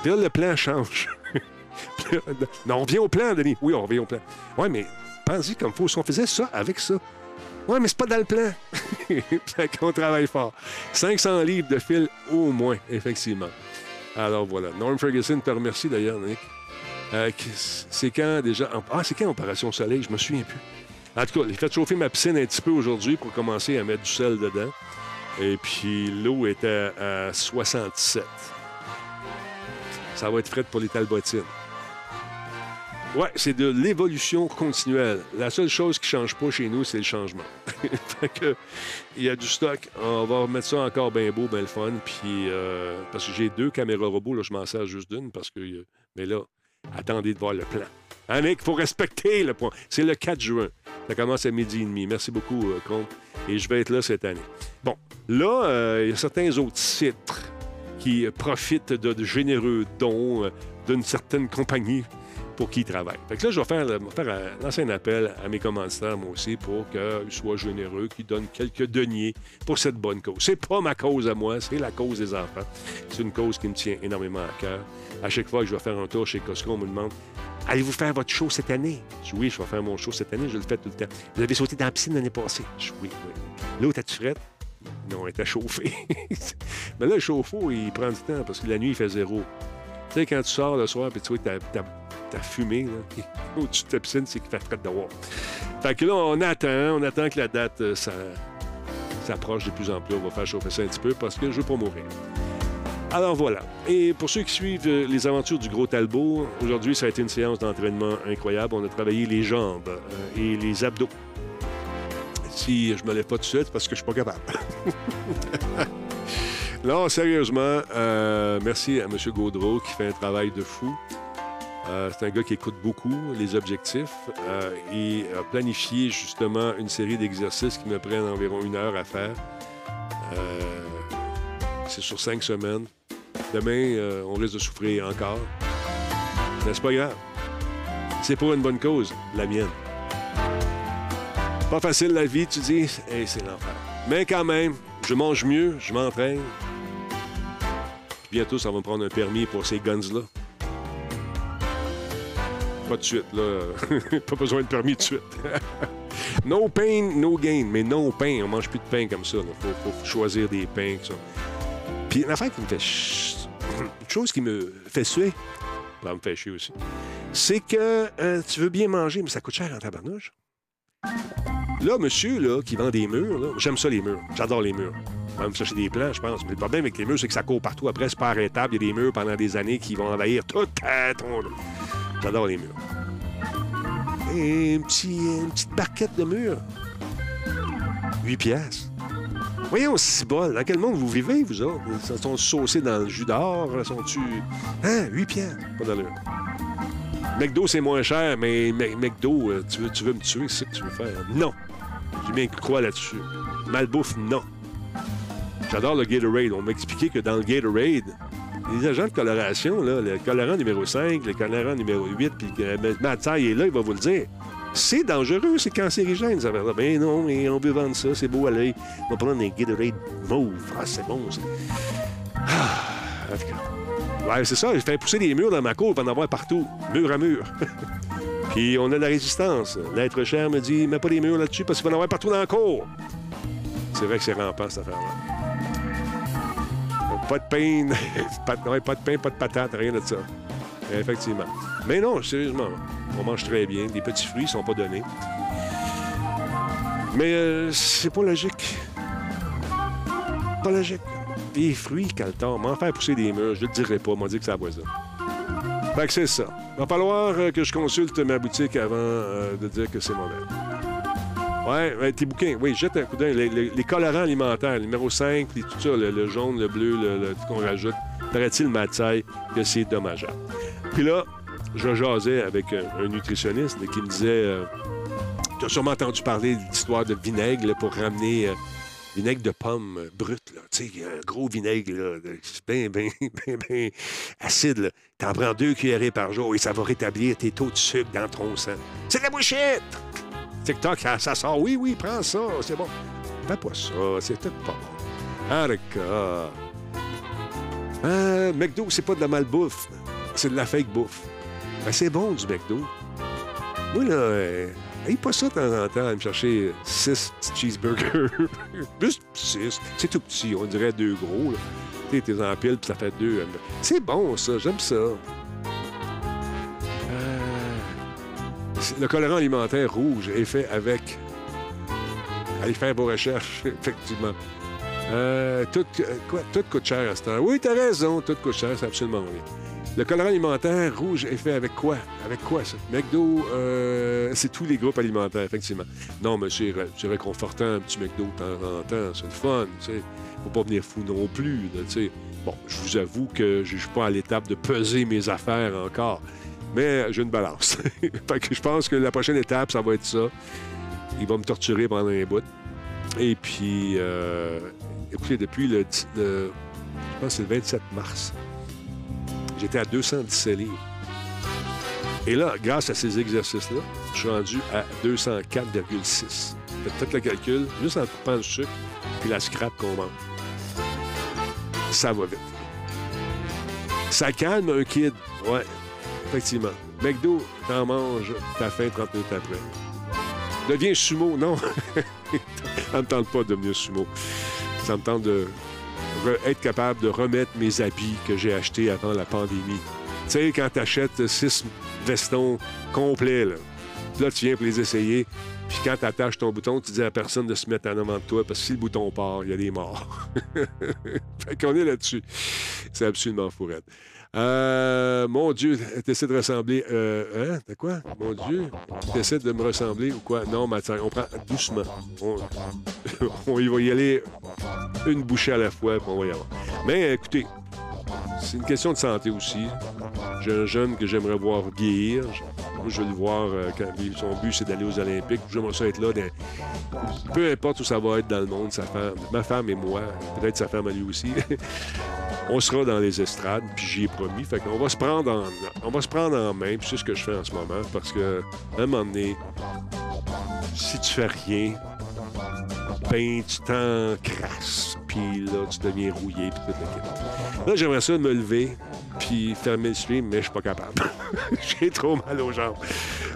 Puis là, le plan change. Non, on vient au plan, Denis. Oui, on revient au plan. Ouais, mais pense-y comme faut. Si on faisait ça avec ça. Ouais, mais c'est pas dans le plan. fait qu'on travaille fort. 500 livres de fil au moins, effectivement. Alors voilà. Norm Ferguson te remercie d'ailleurs, Nick. Euh, c'est quand déjà. Ah, c'est quand Opération Soleil? Je me souviens plus. En tout cas, j'ai fait chauffer ma piscine un petit peu aujourd'hui pour commencer à mettre du sel dedans. Et puis l'eau était à 67. Ça va être frais pour les talbotines. Ouais, c'est de l'évolution continuelle. La seule chose qui change pas chez nous, c'est le changement. fait que, il y a du stock. On va remettre ça encore bien beau, bien le fun. Puis, euh, parce que j'ai deux caméras robots, là, je m'en sers juste d'une parce que. euh, Mais là, attendez de voir le plan. Annick, il faut respecter le point. C'est le 4 juin. Ça commence à midi et demi. Merci beaucoup, euh, Comte. Et je vais être là cette année. Bon, là, euh, il y a certains autres sites qui profitent de, de généreux dons euh, d'une certaine compagnie pour qui ils travaillent. Fait que là, je vais faire, un, appel à mes commanditaires, moi aussi, pour qu'ils soient généreux, qu'ils donnent quelques deniers pour cette bonne cause. C'est pas ma cause à moi, c'est la cause des enfants. C'est une cause qui me tient énormément à cœur. À chaque fois que je vais faire un tour chez Costco, on me demande Allez-vous faire votre show cette année? Je dis, oui, je vais faire mon show cette année, je le fais tout le temps. Vous avez sauté dans la piscine l'année passée? Je dis, oui, oui. L'eau, t'as-tu frette? Non, elle était chauffée. Mais là, le chauffe-eau, il prend du temps parce que la nuit, il fait zéro. Tu sais, quand tu sors le soir et tu vois ta, ta, ta fumée au-dessus de ta piscine, c'est qu'il fait frais dehors. Fait que là, on attend, on attend que la date euh, s'approche de plus en plus. On va faire chauffer ça un petit peu parce que je veux pas mourir. Alors voilà. Et pour ceux qui suivent euh, les aventures du Gros Talbot, aujourd'hui, ça a été une séance d'entraînement incroyable. On a travaillé les jambes euh, et les abdos. Si je me lève pas tout de suite, parce que je suis pas capable. non, sérieusement, merci à M. Gaudreau qui fait un travail de fou. Euh, c'est un gars qui écoute beaucoup les objectifs euh, et a planifié justement une série d'exercices qui me prennent environ une heure à faire. Euh, c'est sur cinq semaines. Demain, euh, on risque de souffrir encore. Mais c'est pas grave. C'est pour une bonne cause, la mienne. Pas facile la vie, tu dis, Hey, c'est l'enfer. Mais quand même, je mange mieux, je m'entraîne. Bientôt, ça va me prendre un permis pour ces guns-là. Pas de suite, là. pas besoin de permis de suite. no pain, no gain. Mais no pain, on mange plus de pain comme ça. Il faut, choisir des pains. sont- Puis une affaire qui me fait... ch- une chose qui me fait suer, ça me fait chier aussi, c'est que euh, tu veux bien manger, mais ça coûte cher en tabarnouche. Là, monsieur, là, qui vend des murs, j'aime ça, les murs. J'adore les murs. On va chercher des plans, je pense. Mais le problème avec les murs, c'est que ça court partout. Après, c'est pas arrêtable. Il y a des murs pendant des années qui vont envahir tout ton... J'adore les murs. Et un petit, une petite barquette de murs. 8 piastres. Voyons, bol. Dans quel monde vous vivez, vous autres? Sont saucés dans le jus d'or? Sont-tu... Hein? 8 piastres. Pas d'allure. McDo, c'est moins cher, mais McDo, euh, tu veux, tu veux me tuer, c'est ce que tu veux faire. Non. J'ai bien croire là-dessus. Malbouffe, non. J'adore le Gatorade. On m'a expliqué que dans le Gatorade, les agents de coloration, là, le colorant numéro 5, le colorant numéro 8, puis Mathieu est là, il va vous le dire. C'est dangereux, c'est cancérigène, ça va. Mais non, on veut vendre ça, c'est beau à l'œil. On va prendre un Gatorade mauve. Ah, c'est bon, ça. Ah, en c'est ça, j'ai fait pousser des murs dans ma cour pour en avoir partout, mur à mur. Puis on a de la résistance. L'être cher me dit, mets pas des murs là-dessus parce qu'il va en avoir partout dans la cour. C'est vrai que c'est rampant, cette affaire-là. Pas de pain, pas, de, pain, pas de patate, rien de ça. Effectivement. Mais non, sérieusement, on mange très bien. Les petits fruits ne sont pas donnés. Mais euh, c'est pas logique. Pas logique. Les fruits, Calton, m'en faire pousser des murs, je le dirai pas, m'a dit que ça va ça. Fait que c'est ça. Va falloir euh, que je consulte ma boutique avant euh, de dire que c'est mauvais. Ouais, tes bouquins, oui, jette un coup d'œil. Les, colorants alimentaires, numéro 5, puis tout ça, le, jaune, le bleu, le, qu'on rajoute, paraît-il, Mathieu, que c'est dommageable. Puis là, je jasais avec un, nutritionniste qui me disait euh, Tu as sûrement entendu parler de l'histoire de vinaigre pour ramener. Euh, vinaigre de pomme brute, là. Tu sais, un gros vinaigre, là, bien, bien, bien, bien acide, Tu en prends deux cuillerées par jour et ça va rétablir tes taux de sucre dans ton sang. C'est de la bouchette! TikTok, ça sort. Oui, oui, prends ça, c'est bon. Fais pas ça, c'est tout pas bon. Ah, d'accord. Euh, McDo, c'est pas de la malbouffe, c'est de la fake bouffe. Ben, c'est bon du McDo. Moi, là, euh, pas ça de temps en temps à me chercher six cheeseburgers. Juste six. C'est tout petit, on dirait deux gros. Tu t'es en pile, puis ça fait deux. C'est bon, ça, j'aime ça. Le colorant alimentaire rouge est fait avec. Allez faire vos recherches, effectivement. Euh, tout, quoi, coûte cher à ce temps. Oui, t'as raison, tout coûte cher, c'est absolument rien. Le colorant alimentaire rouge est fait avec quoi? Avec quoi, ça? McDo, euh, c'est tous les groupes alimentaires, effectivement. Non, mais c'est, réconfortant, un petit McDo de temps en temps. C'est le fun, tu sais. Faut pas venir fou non plus, tu sais. Bon, je vous avoue que je suis pas à l'étape de peser mes affaires encore mais j'ai une balance. fait que je pense que la prochaine étape, ça va être ça. Il va me torturer pendant un bout. Et puis, euh, écoutez, depuis le, je pense c'est le 27 mars, j'étais à 217 livres. Et là, grâce à ces exercices-là, je suis rendu à 204,6. Faites le calcul, juste en coupant le sucre puis la scrap qu'on mange. Ça va vite. Ça calme un kid, ouais. Effectivement. McDo, t'en manges, t'as faim 30 minutes après. Deviens sumo, non. ça me tente pas de devenir sumo. Ça me tente de être capable de remettre mes habits que j'ai achetés avant la pandémie. Tu sais, quand t'achètes six vestons complets, là, tu viens pour les essayer. Puis quand tu attaches ton bouton, tu dis à personne de se mettre en avant de toi parce que si le bouton part, il y a des morts. fait qu'on est là-dessus. C'est absolument fourette. Euh, mon Dieu, t'essaies de ressembler. Euh, hein? T'as quoi? Mon Dieu, t'essaies de me ressembler ou quoi? Non, Mathieu, on prend doucement. On, y va y aller une bouchée à la fois, puis on va y avoir. Mais écoutez, c'est une question de santé aussi. J'ai un jeune que j'aimerais voir vieillir. Moi, je veux le voir euh, quand son but, c'est d'aller aux Olympiques. J'aimerais ça être là. Peu importe où ça va être dans le monde, sa femme, ma femme et moi, peut-être sa femme à lui aussi. on sera dans les estrades, puis j'y ai promis. Fait va se prendre en, on va se prendre en main, puis c'est ce que je fais en ce moment, parce que à un moment donné, si tu fais rien, ben tu t'encrasses, puis là tu deviens rouillé, puis Là j'aimerais ça me lever, puis fermer le stream, mais je suis pas capable. J'ai trop mal aux jambes.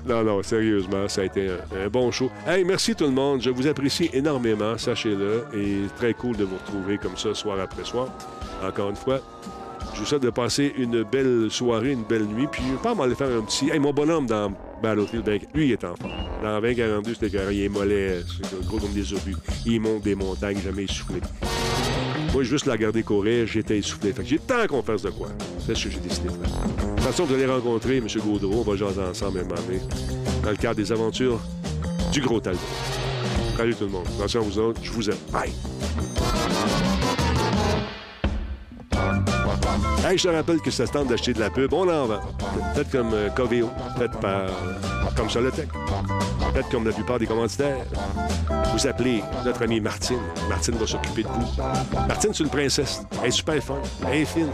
Non, non, sérieusement, ça a été un, bon show. Hey, merci tout le monde. Je vous apprécie énormément, sachez-le. Et très cool de vous retrouver comme ça, soir après soir. Encore une fois, Je vous souhaite de passer une belle soirée, une belle nuit. Puis, je vais pas aller faire un petit. Hey, mon bonhomme dans Battlefield, ben, lui, il est en forme. Dans 2042, c'était carré, il est mollet, c'est gros comme des obus. Il monte des montagnes, jamais essoufflé. Moi, juste la garder courir, j'étais essoufflé. Fait que j'ai tant qu'on fasse de quoi. C'est ce que j'ai décidé de faire. De toute vous allez rencontrer M. Gaudreau. On va jaser ensemble un moment dans le cadre des aventures du Gros Talbot. Salut tout le monde. Attention à vous autres. Je vous aime. Bye. Hey, je te rappelle que ça se tente d'acheter de la pub. On en vend. Peut-être comme euh, Coveo. Peut-être par, comme Solotech. Peut-être comme la plupart des commanditaires. Vous appelez notre amie Martine. Martine va s'occuper de vous. Martine, c'est une princesse. Elle est super fun. Elle est fine.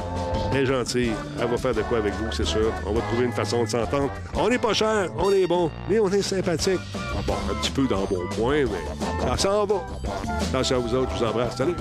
Elle est gentille. Elle va faire de quoi avec vous, c'est sûr. On va trouver une façon de s'entendre. On n'est pas cher, on est bon, mais on est sympathique. Un petit peu dans bon point, mais ça s'en va. Attention à vous autres, je vous embrasse. Salut!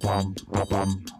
bum, ba bum.